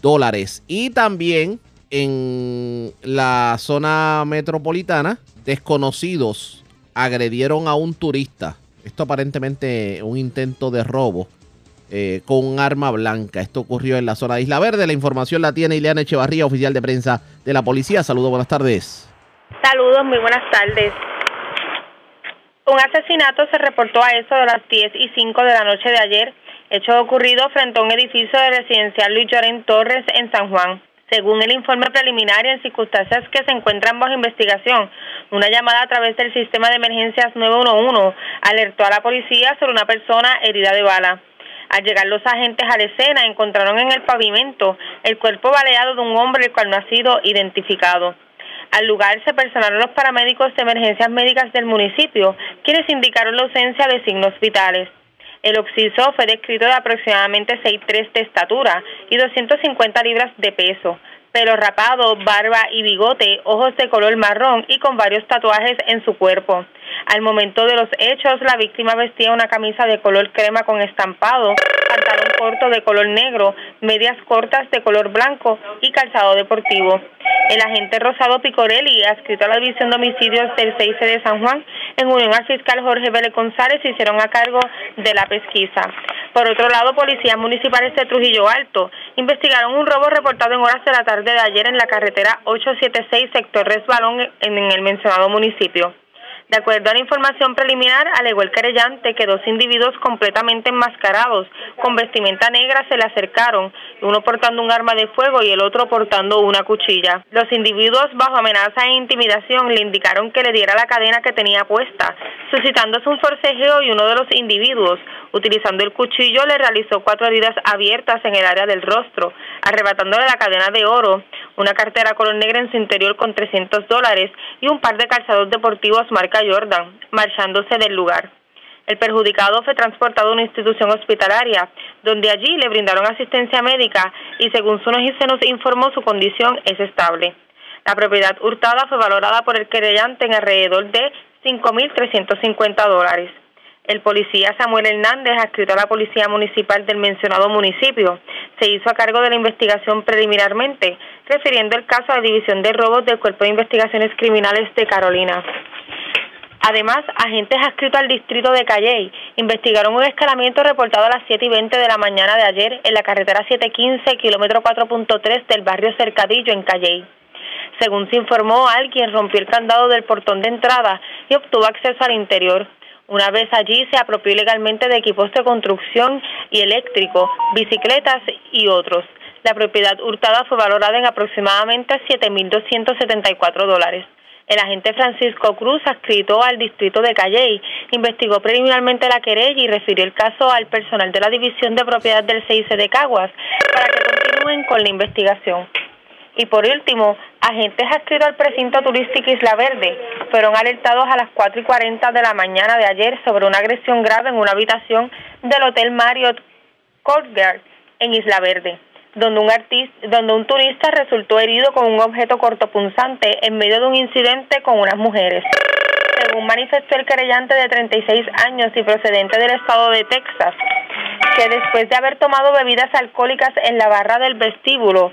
dólares. Y también en la zona metropolitana, desconocidos agredieron a un turista. Esto aparentemente un intento de robo eh, con un arma blanca. Esto ocurrió en la zona de Isla Verde. La información la tiene Ileana Echevarría, oficial de prensa de la policía. Saludos, buenas tardes. Saludos, muy buenas tardes. Un asesinato se reportó a eso de las 10 y 5 de la noche de ayer, hecho ocurrido frente a un edificio de residencial Luis Lloren Torres en San Juan. Según el informe preliminar y en circunstancias que se encuentran bajo investigación, una llamada a través del sistema de emergencias 911 alertó a la policía sobre una persona herida de bala. Al llegar los agentes a la escena, encontraron en el pavimento el cuerpo baleado de un hombre el cual no ha sido identificado. Al lugar se personaron los paramédicos de emergencias médicas del municipio, quienes indicaron la ausencia de signos vitales. El occiso fue descrito de aproximadamente 6'3 de estatura y 250 libras de peso, pelo rapado, barba y bigote, ojos de color marrón y con varios tatuajes en su cuerpo. Al momento de los hechos, la víctima vestía una camisa de color crema con estampado, pantalón corto de color negro, medias cortas de color blanco y calzado deportivo. El agente Rosado Picorelli, adscrito a la División de Homicidios del 6 de San Juan, en unión al fiscal Jorge Vélez González, se hicieron a cargo de la pesquisa. Por otro lado, policías municipales de Trujillo Alto investigaron un robo reportado en horas de la tarde de ayer en la carretera 876, sector Resbalón, en el mencionado municipio. De acuerdo a la información preliminar, alegó el querellante que dos individuos completamente enmascarados con vestimenta negra se le acercaron, uno portando un arma de fuego y el otro portando una cuchilla. Los individuos, bajo amenaza e intimidación, le indicaron que le diera la cadena que tenía puesta, suscitándose un forcejeo y uno de los individuos, utilizando el cuchillo, le realizó cuatro heridas abiertas en el área del rostro, arrebatándole la cadena de oro, una cartera color negra en su interior con 300 dólares y un par de calzados deportivos marca Jordan, marchándose del lugar. El perjudicado fue transportado a una institución hospitalaria, donde allí le brindaron asistencia médica y según su se nos informó su condición es estable. La propiedad hurtada fue valorada por el querellante en alrededor de 5.350 dólares. El policía Samuel Hernández, adscrito a la Policía Municipal del mencionado municipio, se hizo a cargo de la investigación preliminarmente, refiriendo el caso a la División de Robos del Cuerpo de Investigaciones Criminales de Carolina. Además, agentes adscritos al distrito de Calley investigaron un escalamiento reportado a las 7 y 20 de la mañana de ayer en la carretera 715, kilómetro 4.3 del barrio Cercadillo en Calley. Según se informó, alguien rompió el candado del portón de entrada y obtuvo acceso al interior. Una vez allí se apropió ilegalmente de equipos de construcción y eléctrico, bicicletas y otros. La propiedad hurtada fue valorada en aproximadamente 7.274 dólares. El agente Francisco Cruz, adscrito al distrito de Calley, investigó preliminarmente la querella y refirió el caso al personal de la División de Propiedad del CIC de Caguas para que continúen con la investigación. Y por último, agentes adscritos al precinto turístico Isla Verde fueron alertados a las 4 y 40 de la mañana de ayer sobre una agresión grave en una habitación del Hotel Marriott Courtyard en Isla Verde donde un, artista, donde un turista resultó herido con un objeto cortopunzante en medio de un incidente con unas mujeres. Según manifestó el querellante de 36 años y procedente del estado de Texas, que después de haber tomado bebidas alcohólicas en la barra del vestíbulo,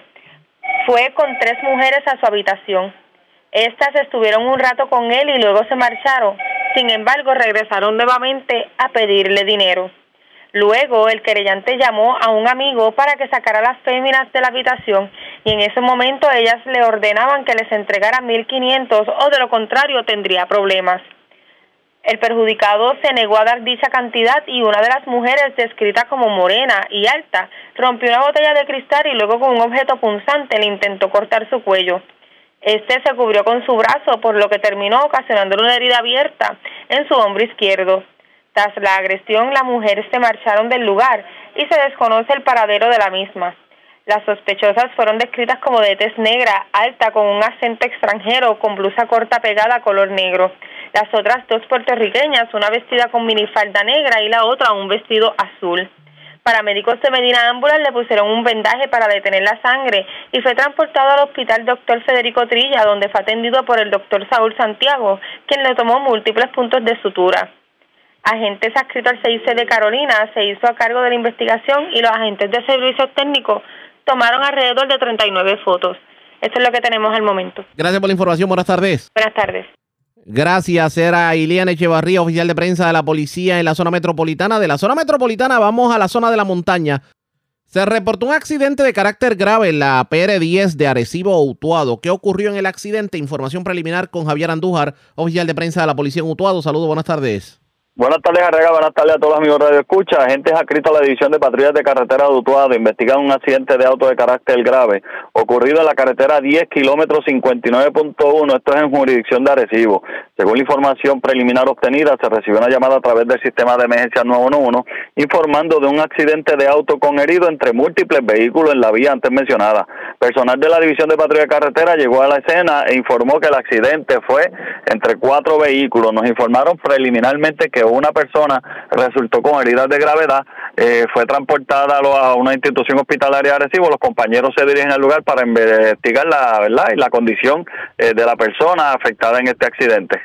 fue con tres mujeres a su habitación. Estas estuvieron un rato con él y luego se marcharon. Sin embargo, regresaron nuevamente a pedirle dinero. Luego, el querellante llamó a un amigo para que sacara a las féminas de la habitación y en ese momento ellas le ordenaban que les entregara 1.500 o de lo contrario tendría problemas. El perjudicado se negó a dar dicha cantidad y una de las mujeres, descrita como morena y alta, rompió una botella de cristal y luego con un objeto punzante le intentó cortar su cuello. Este se cubrió con su brazo, por lo que terminó ocasionándole una herida abierta en su hombro izquierdo. Tras la agresión, las mujeres se marcharon del lugar y se desconoce el paradero de la misma. Las sospechosas fueron descritas como de tez negra, alta, con un acento extranjero, con blusa corta pegada color negro. Las otras dos puertorriqueñas, una vestida con minifalda negra y la otra un vestido azul. Paramédicos de Medina Ámbulas le pusieron un vendaje para detener la sangre y fue transportado al hospital Dr. Federico Trilla, donde fue atendido por el doctor Saúl Santiago, quien le tomó múltiples puntos de sutura agentes adscritos al CIC de Carolina se hizo a cargo de la investigación y los agentes de servicios técnicos tomaron alrededor de 39 fotos. Esto es lo que tenemos al momento. Gracias por la información. Buenas tardes. Buenas tardes. Gracias, era Iliana Echevarría, oficial de prensa de la policía en la zona metropolitana. De la zona metropolitana vamos a la zona de la montaña. Se reportó un accidente de carácter grave en la PR10 de Arecibo Utuado. ¿Qué ocurrió en el accidente? Información preliminar con Javier Andújar, oficial de prensa de la policía en Utuado. Saludos, buenas tardes. Buenas tardes, Arrega. Buenas tardes a todos los amigos de Radio Escucha. Agentes adscritos a la División de Patrullas de Carretera de Utuado investigan un accidente de auto de carácter grave ocurrido en la carretera 10, kilómetros 59.1, esto es en jurisdicción de Arecibo. Según la información preliminar obtenida, se recibió una llamada a través del sistema de emergencia 911 informando de un accidente de auto con herido entre múltiples vehículos en la vía antes mencionada. Personal de la División de Patrulla de Carretera llegó a la escena e informó que el accidente fue entre cuatro vehículos. Nos informaron preliminarmente que una persona resultó con heridas de gravedad, eh, fue transportada a una institución hospitalaria de Arecibo. Los compañeros se dirigen al lugar para investigar la verdad y la condición eh, de la persona afectada en este accidente.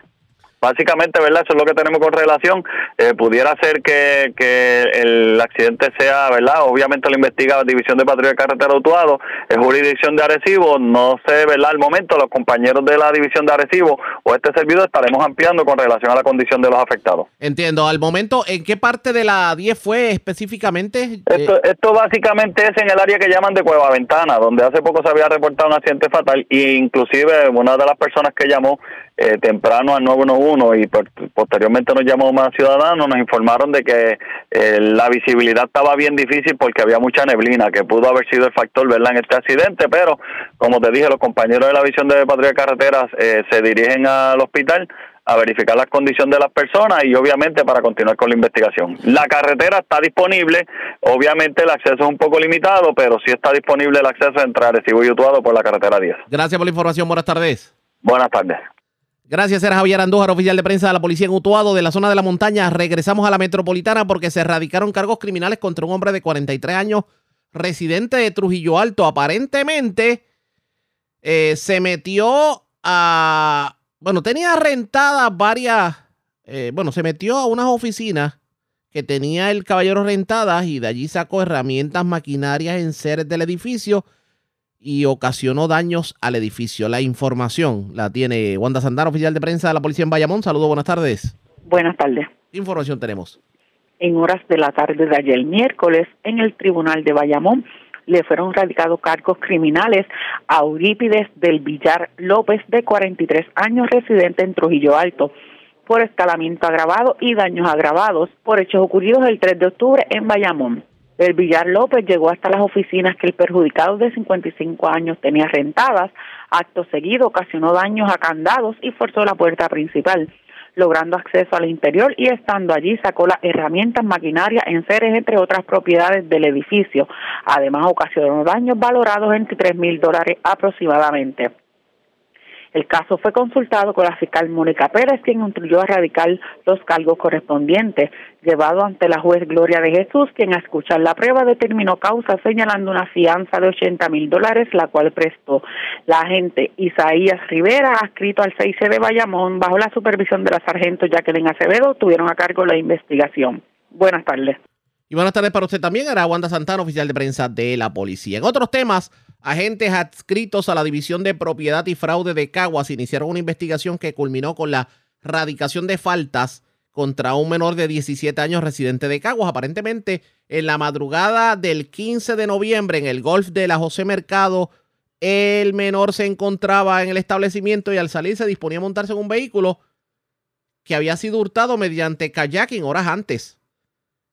Básicamente, ¿verdad? Eso es lo que tenemos con relación. Eh, pudiera ser que, que el accidente sea, ¿verdad? Obviamente lo investiga la División de Patrulla de Carretera Utuado, es jurisdicción de Arecibo. No sé, ¿verdad? Al momento, los compañeros de la División de Arecibo o este servidor estaremos ampliando con relación a la condición de los afectados. Entiendo. Al momento, ¿en qué parte de la 10 fue específicamente? Esto, esto básicamente es en el área que llaman de Cueva Ventana, donde hace poco se había reportado un accidente fatal e inclusive una de las personas que llamó eh, temprano al 911 y posteriormente nos llamó más ciudadanos, nos informaron de que eh, la visibilidad estaba bien difícil porque había mucha neblina, que pudo haber sido el factor ¿verdad? en este accidente, pero como te dije, los compañeros de la visión de patrulla de carreteras eh, se dirigen al hospital a verificar las condiciones de las personas y obviamente para continuar con la investigación. La carretera está disponible, obviamente el acceso es un poco limitado, pero sí está disponible el acceso a entrar Recibo y Utuado por la carretera 10. Gracias por la información, buenas tardes. Buenas tardes. Gracias, era Javier Andújar, oficial de prensa de la policía en Utuado, de la zona de la montaña. Regresamos a la metropolitana porque se erradicaron cargos criminales contra un hombre de 43 años, residente de Trujillo Alto. Aparentemente eh, se metió a. Bueno, tenía rentadas varias. eh, bueno, se metió a unas oficinas que tenía el caballero rentadas y de allí sacó herramientas, maquinarias en seres del edificio y ocasionó daños al edificio. La información la tiene Wanda Santana, oficial de prensa de la policía en Bayamón. Saludos, buenas tardes. Buenas tardes. ¿Qué información tenemos? En horas de la tarde de ayer miércoles, en el Tribunal de Bayamón, le fueron radicados cargos criminales a Eurípides del Villar López, de 43 años, residente en Trujillo Alto, por escalamiento agravado y daños agravados por hechos ocurridos el 3 de octubre en Bayamón. El Villar López llegó hasta las oficinas que el perjudicado de 55 años tenía rentadas. Acto seguido ocasionó daños a candados y forzó la puerta principal, logrando acceso al interior y estando allí sacó las herramientas, maquinaria, enseres, entre otras propiedades del edificio. Además ocasionó daños valorados en 3 mil dólares aproximadamente. El caso fue consultado con la fiscal Mónica Pérez, quien instruyó a radicar los cargos correspondientes, llevado ante la juez Gloria de Jesús, quien a escuchar la prueba determinó causa señalando una fianza de 80 mil dólares, la cual prestó la agente Isaías Rivera, adscrito al 6 de Bayamón, bajo la supervisión de la sargento Jacqueline Acevedo, tuvieron a cargo la investigación. Buenas tardes. Y buenas tardes para usted también. Era Santana, oficial de prensa de la policía. En otros temas, agentes adscritos a la División de Propiedad y Fraude de Caguas iniciaron una investigación que culminó con la radicación de faltas contra un menor de 17 años residente de Caguas. Aparentemente, en la madrugada del 15 de noviembre, en el golf de la José Mercado, el menor se encontraba en el establecimiento y al salir se disponía a montarse en un vehículo que había sido hurtado mediante kayaking horas antes.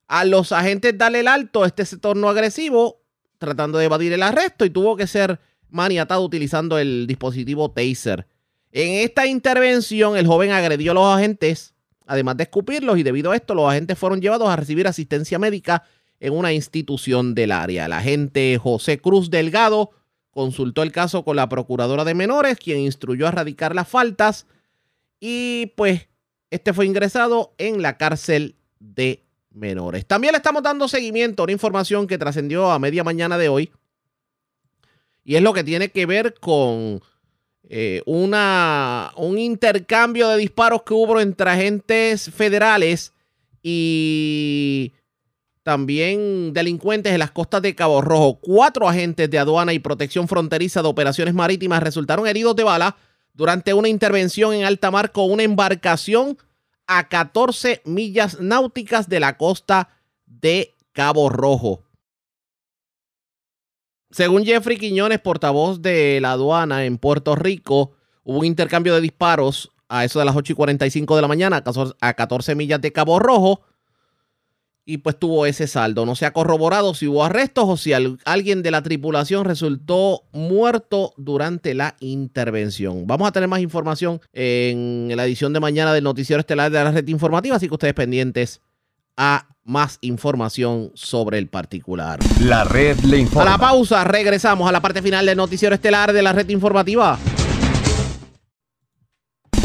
A los agentes darle el alto, este se tornó agresivo, tratando de evadir el arresto y tuvo que ser maniatado utilizando el dispositivo Taser. En esta intervención, el joven agredió a los agentes, además de escupirlos, y debido a esto, los agentes fueron llevados a recibir asistencia médica en una institución del área. El agente José Cruz Delgado consultó el caso con la procuradora de menores, quien instruyó a erradicar las faltas, y pues este fue ingresado en la cárcel de menores. También le estamos dando seguimiento a una información que trascendió a media mañana de hoy. Y es lo que tiene que ver con eh, una, un intercambio de disparos que hubo entre agentes federales y también delincuentes en las costas de Cabo Rojo. Cuatro agentes de aduana y protección fronteriza de operaciones marítimas resultaron heridos de bala durante una intervención en alta mar con una embarcación a 14 millas náuticas de la costa de Cabo Rojo. Según Jeffrey Quiñones, portavoz de la aduana en Puerto Rico, hubo un intercambio de disparos a eso de las 8 y 45 de la mañana a 14 millas de Cabo Rojo. Y pues tuvo ese saldo. No se ha corroborado si hubo arrestos o si alguien de la tripulación resultó muerto durante la intervención. Vamos a tener más información en la edición de mañana del Noticiero Estelar de la Red Informativa, así que ustedes pendientes a más información sobre el particular. La red le informa. A la pausa, regresamos a la parte final del Noticiero Estelar de la Red Informativa.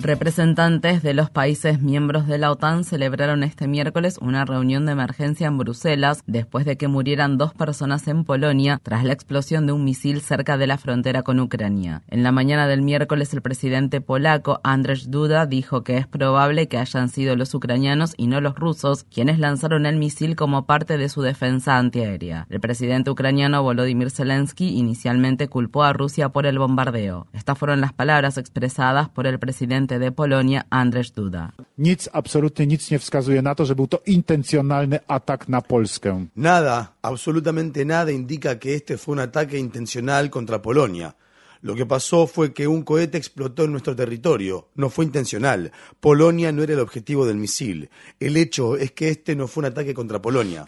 Representantes de los países miembros de la OTAN celebraron este miércoles una reunión de emergencia en Bruselas después de que murieran dos personas en Polonia tras la explosión de un misil cerca de la frontera con Ucrania. En la mañana del miércoles el presidente polaco Andrzej Duda dijo que es probable que hayan sido los ucranianos y no los rusos quienes lanzaron el misil como parte de su defensa antiaérea. El presidente ucraniano Volodymyr Zelensky inicialmente culpó a Rusia por el bombardeo. Estas fueron las palabras expresadas por el presidente de Polonia Andrzej Duda. Nic, absolutnie nic nie wskazuje na to, że był to intencjonalny atak na Polskę. Nada, absolutamente nada indica que este fue un ataque intencional contra Polonia. Lo que pasó fue que un cohete explotó en nuestro territorio. No fue intencional. Polonia no era el objetivo del misil. El hecho es que este no fue un ataque contra Polonia.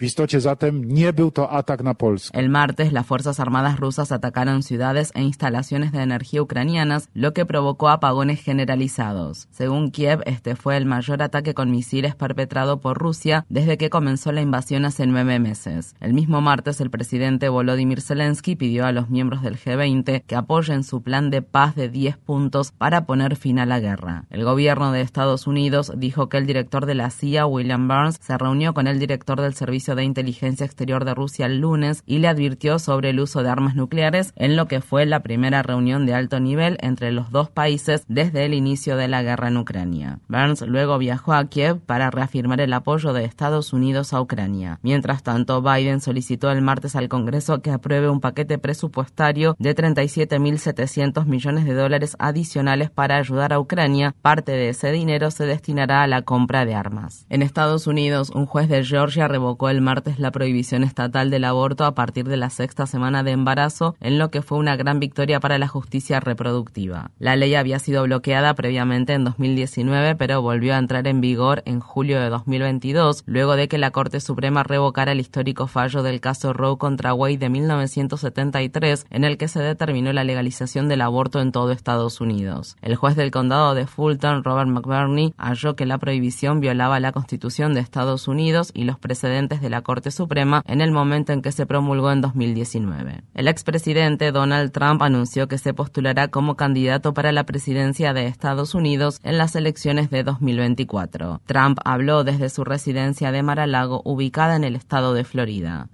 El martes, las Fuerzas Armadas rusas atacaron ciudades e instalaciones de energía ucranianas, lo que provocó apagones generalizados. Según Kiev, este fue el mayor ataque con misiles perpetrado por Rusia desde que comenzó la invasión hace nueve meses. El mismo martes, el presidente Volodymyr Zelensky pidió a los miembros del G20 que apoyen su plan de paz de 10 puntos para poner fin a la guerra. El gobierno de Estados Unidos dijo que el director de la CIA, William Burns, se reunió con el director del Servicio de Inteligencia Exterior de Rusia el lunes y le advirtió sobre el uso de armas nucleares en lo que fue la primera reunión de alto nivel entre los dos países desde el inicio de la guerra en Ucrania. Burns luego viajó a Kiev para reafirmar el apoyo de Estados Unidos a Ucrania. Mientras tanto, Biden solicitó el martes al Congreso que apruebe un paquete presupuestario de 37.000 700 millones de dólares adicionales para ayudar a Ucrania. Parte de ese dinero se destinará a la compra de armas. En Estados Unidos, un juez de Georgia revocó el martes la prohibición estatal del aborto a partir de la sexta semana de embarazo, en lo que fue una gran victoria para la justicia reproductiva. La ley había sido bloqueada previamente en 2019, pero volvió a entrar en vigor en julio de 2022, luego de que la Corte Suprema revocara el histórico fallo del caso Roe contra Wade de 1973, en el que se determinó la legalización del aborto en todo Estados Unidos. El juez del condado de Fulton, Robert McBurney, halló que la prohibición violaba la Constitución de Estados Unidos y los precedentes de la Corte Suprema en el momento en que se promulgó en 2019. El expresidente Donald Trump anunció que se postulará como candidato para la presidencia de Estados Unidos en las elecciones de 2024. Trump habló desde su residencia de Mar-a-Lago ubicada en el estado de Florida.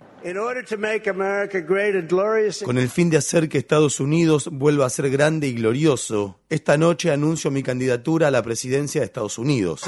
Con el fin de hacer que Estados Unidos vuelva a ser grande y glorioso, esta noche anuncio mi candidatura a la presidencia de Estados Unidos.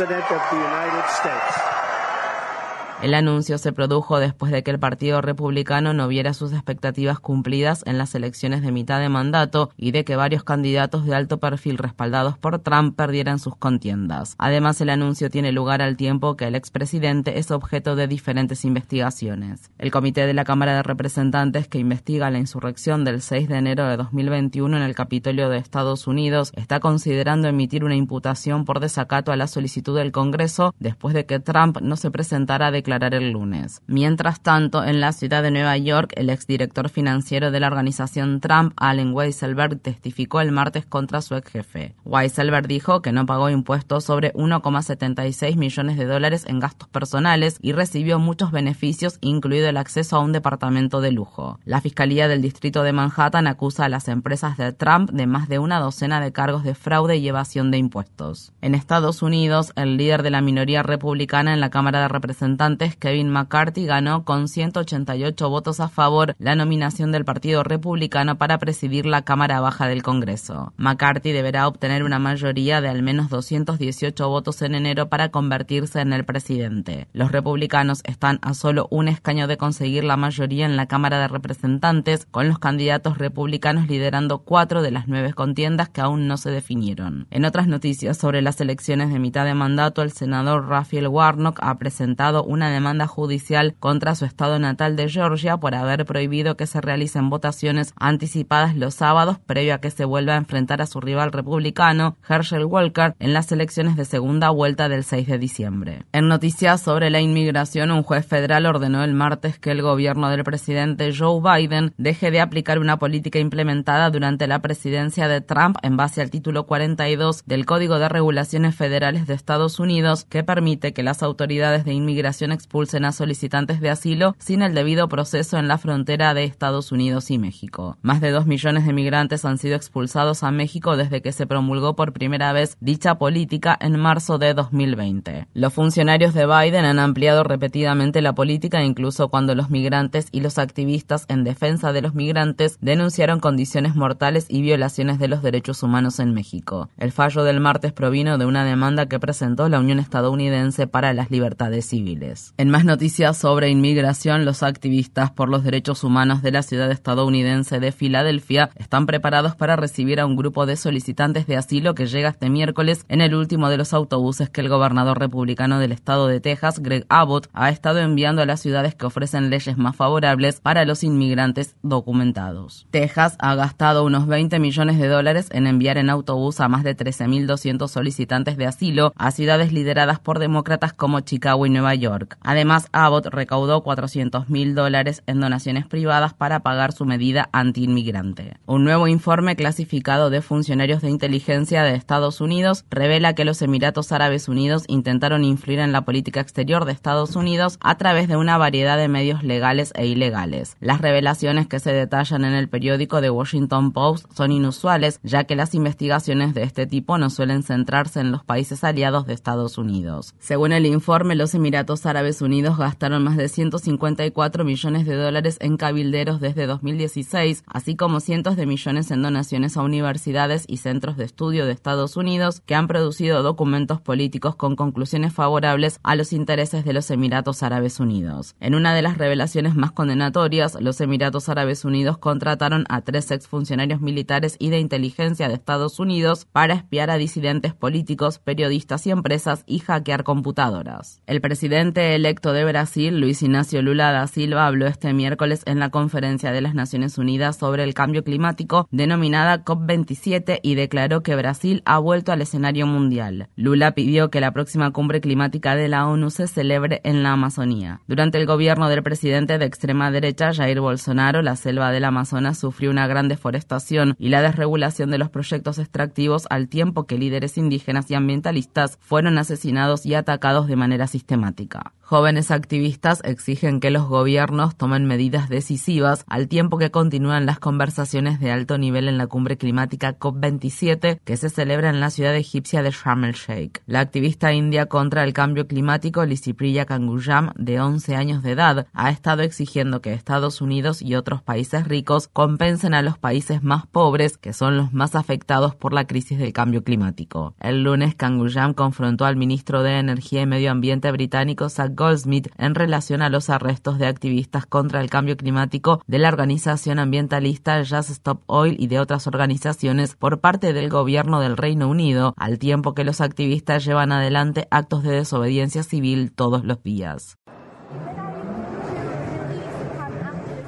El anuncio se produjo después de que el Partido Republicano no viera sus expectativas cumplidas en las elecciones de mitad de mandato y de que varios candidatos de alto perfil respaldados por Trump perdieran sus contiendas. Además, el anuncio tiene lugar al tiempo que el expresidente es objeto de diferentes investigaciones. El Comité de la Cámara de Representantes que investiga la insurrección del 6 de enero de 2021 en el Capitolio de Estados Unidos está considerando emitir una imputación por desacato a la solicitud del Congreso después de que Trump no se presentara de el lunes. Mientras tanto, en la ciudad de Nueva York, el exdirector financiero de la organización Trump, Allen Weisselberg, testificó el martes contra su ex jefe. Weisselberg dijo que no pagó impuestos sobre 1,76 millones de dólares en gastos personales y recibió muchos beneficios, incluido el acceso a un departamento de lujo. La Fiscalía del Distrito de Manhattan acusa a las empresas de Trump de más de una docena de cargos de fraude y evasión de impuestos. En Estados Unidos, el líder de la minoría republicana en la Cámara de Representantes Kevin McCarthy ganó con 188 votos a favor la nominación del Partido Republicano para presidir la Cámara Baja del Congreso. McCarthy deberá obtener una mayoría de al menos 218 votos en enero para convertirse en el presidente. Los republicanos están a solo un escaño de conseguir la mayoría en la Cámara de Representantes, con los candidatos republicanos liderando cuatro de las nueve contiendas que aún no se definieron. En otras noticias sobre las elecciones de mitad de mandato, el senador Raphael Warnock ha presentado una demanda judicial contra su estado natal de Georgia por haber prohibido que se realicen votaciones anticipadas los sábados previo a que se vuelva a enfrentar a su rival republicano, Herschel Walker, en las elecciones de segunda vuelta del 6 de diciembre. En noticias sobre la inmigración, un juez federal ordenó el martes que el gobierno del presidente Joe Biden deje de aplicar una política implementada durante la presidencia de Trump en base al título 42 del Código de Regulaciones Federales de Estados Unidos que permite que las autoridades de inmigración expulsen a solicitantes de asilo sin el debido proceso en la frontera de Estados Unidos y México. Más de dos millones de migrantes han sido expulsados a México desde que se promulgó por primera vez dicha política en marzo de 2020. Los funcionarios de Biden han ampliado repetidamente la política incluso cuando los migrantes y los activistas en defensa de los migrantes denunciaron condiciones mortales y violaciones de los derechos humanos en México. El fallo del martes provino de una demanda que presentó la Unión Estadounidense para las Libertades Civiles. En más noticias sobre inmigración, los activistas por los derechos humanos de la ciudad estadounidense de Filadelfia están preparados para recibir a un grupo de solicitantes de asilo que llega este miércoles en el último de los autobuses que el gobernador republicano del estado de Texas, Greg Abbott, ha estado enviando a las ciudades que ofrecen leyes más favorables para los inmigrantes documentados. Texas ha gastado unos 20 millones de dólares en enviar en autobús a más de 13.200 solicitantes de asilo a ciudades lideradas por demócratas como Chicago y Nueva York. Además, Abbott recaudó 400 mil dólares en donaciones privadas para pagar su medida anti-inmigrante. Un nuevo informe clasificado de funcionarios de inteligencia de Estados Unidos revela que los Emiratos Árabes Unidos intentaron influir en la política exterior de Estados Unidos a través de una variedad de medios legales e ilegales. Las revelaciones que se detallan en el periódico The Washington Post son inusuales, ya que las investigaciones de este tipo no suelen centrarse en los países aliados de Estados Unidos. Según el informe, los Emiratos Árabes Unidos gastaron más de 154 millones de dólares en cabilderos desde 2016, así como cientos de millones en donaciones a universidades y centros de estudio de Estados Unidos que han producido documentos políticos con conclusiones favorables a los intereses de los Emiratos Árabes Unidos. En una de las revelaciones más condenatorias, los Emiratos Árabes Unidos contrataron a tres exfuncionarios militares y de inteligencia de Estados Unidos para espiar a disidentes políticos, periodistas y empresas y hackear computadoras. El presidente electo de Brasil, Luis Ignacio Lula da Silva, habló este miércoles en la conferencia de las Naciones Unidas sobre el cambio climático denominada COP27 y declaró que Brasil ha vuelto al escenario mundial. Lula pidió que la próxima cumbre climática de la ONU se celebre en la Amazonía. Durante el gobierno del presidente de extrema derecha, Jair Bolsonaro, la selva del Amazonas sufrió una gran deforestación y la desregulación de los proyectos extractivos al tiempo que líderes indígenas y ambientalistas fueron asesinados y atacados de manera sistemática. Jóvenes activistas exigen que los gobiernos tomen medidas decisivas al tiempo que continúan las conversaciones de alto nivel en la cumbre climática COP27 que se celebra en la ciudad egipcia de Sharm el Sheikh. La activista india contra el cambio climático Lisipriya Kangujam, de 11 años de edad, ha estado exigiendo que Estados Unidos y otros países ricos compensen a los países más pobres, que son los más afectados por la crisis del cambio climático. El lunes, Kangujam confrontó al ministro de Energía y Medio Ambiente británico Goldsmith en relación a los arrestos de activistas contra el cambio climático de la organización ambientalista Just Stop Oil y de otras organizaciones por parte del gobierno del Reino Unido, al tiempo que los activistas llevan adelante actos de desobediencia civil todos los días.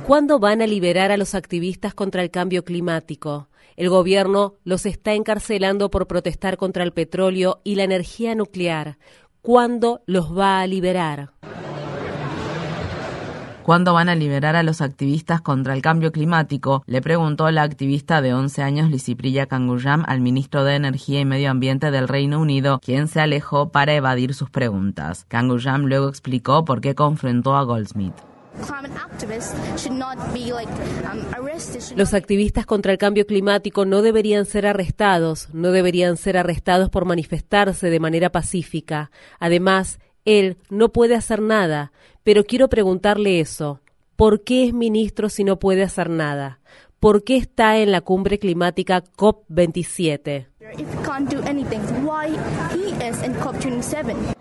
¿Cuándo van a liberar a los activistas contra el cambio climático? El gobierno los está encarcelando por protestar contra el petróleo y la energía nuclear. ¿Cuándo los va a liberar? ¿Cuándo van a liberar a los activistas contra el cambio climático? Le preguntó la activista de 11 años Lisipriya Kangujam al ministro de Energía y Medio Ambiente del Reino Unido, quien se alejó para evadir sus preguntas. Kangujam luego explicó por qué confrontó a Goldsmith. Los activistas contra el cambio climático no deberían ser arrestados, no deberían ser arrestados por manifestarse de manera pacífica. Además, Él no puede hacer nada, pero quiero preguntarle eso. ¿Por qué es ministro si no puede hacer nada? ¿Por qué está en la cumbre climática COP27?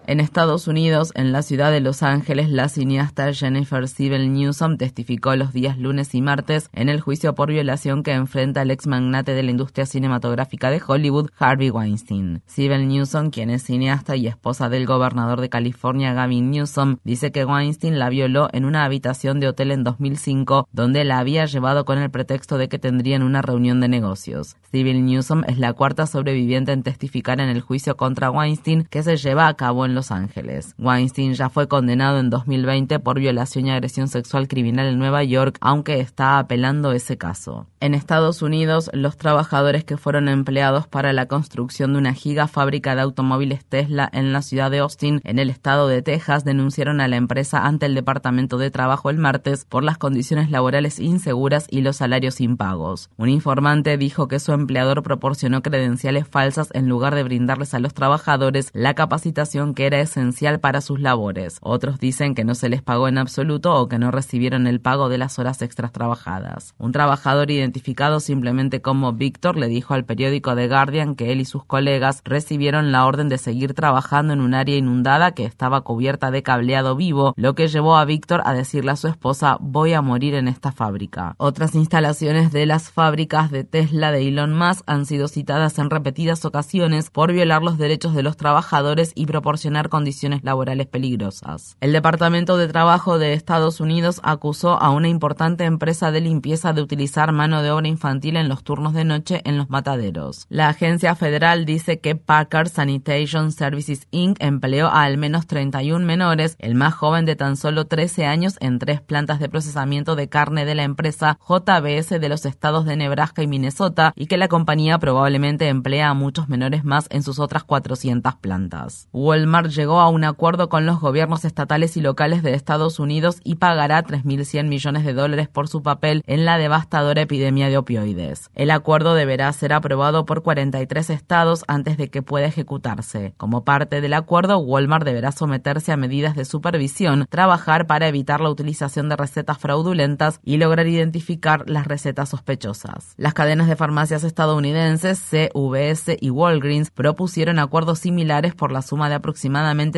En Estados Unidos, en la ciudad de Los Ángeles, la cineasta Jennifer Siebel Newsom testificó los días lunes y martes en el juicio por violación que enfrenta el ex magnate de la industria cinematográfica de Hollywood, Harvey Weinstein. Siebel Newsom, quien es cineasta y esposa del gobernador de California, Gavin Newsom, dice que Weinstein la violó en una habitación de hotel en 2005, donde la había llevado con el pretexto de que tendrían una reunión de negocios. Sibyl Newsom es la cuarta sobreviviente en testificar en el juicio contra Weinstein que se lleva a cabo en Los Ángeles. Weinstein ya fue condenado en 2020 por violación y agresión sexual criminal en Nueva York, aunque está apelando ese caso. En Estados Unidos, los trabajadores que fueron empleados para la construcción de una gigafábrica de automóviles Tesla en la ciudad de Austin, en el estado de Texas, denunciaron a la empresa ante el Departamento de Trabajo el martes por las condiciones laborales inseguras y los salarios impagos. Un informante dijo que su empleador proporcionó credenciales falsas en lugar de brindarles a los trabajadores la capacitación que era esencial para sus labores. Otros dicen que no se les pagó en absoluto o que no recibieron el pago de las horas extras trabajadas. Un trabajador identificado simplemente como Víctor le dijo al periódico The Guardian que él y sus colegas recibieron la orden de seguir trabajando en un área inundada que estaba cubierta de cableado vivo, lo que llevó a Víctor a decirle a su esposa voy a morir en esta fábrica. Otras instalaciones de las fábricas de Tesla de Elon Musk han sido citadas en repetidas ocasiones por violar los derechos de los trabajadores y proporcionar condiciones laborales peligrosas. El Departamento de Trabajo de Estados Unidos acusó a una importante empresa de limpieza de utilizar mano de obra infantil en los turnos de noche en los mataderos. La agencia federal dice que Packard Sanitation Services Inc. empleó a al menos 31 menores, el más joven de tan solo 13 años, en tres plantas de procesamiento de carne de la empresa JBS de los estados de Nebraska y Minnesota y que la compañía probablemente emplea a muchos menores más en sus otras 400 plantas. Walmart llegó a un acuerdo con los gobiernos estatales y locales de Estados Unidos y pagará 3.100 millones de dólares por su papel en la devastadora epidemia de opioides. El acuerdo deberá ser aprobado por 43 estados antes de que pueda ejecutarse. Como parte del acuerdo, Walmart deberá someterse a medidas de supervisión, trabajar para evitar la utilización de recetas fraudulentas y lograr identificar las recetas sospechosas. Las cadenas de farmacias estadounidenses CVS y Walgreens propusieron acuerdos similares por la suma de aproximadamente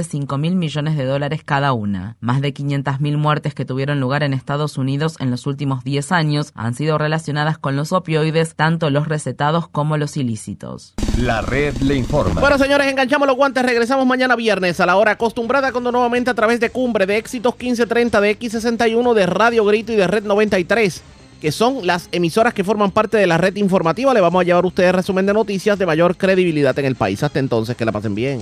5 mil millones de dólares cada una. Más de 500.000 muertes que tuvieron lugar en Estados Unidos en los últimos 10 años han sido relacionadas con los opioides, tanto los recetados como los ilícitos. La red le informa. Bueno, señores, enganchamos los guantes. Regresamos mañana viernes a la hora acostumbrada, cuando nuevamente a través de Cumbre, de Éxitos 1530, de X61, de Radio Grito y de Red 93 que son las emisoras que forman parte de la red informativa. Le vamos a llevar a ustedes resumen de noticias de mayor credibilidad en el país. Hasta entonces, que la pasen bien.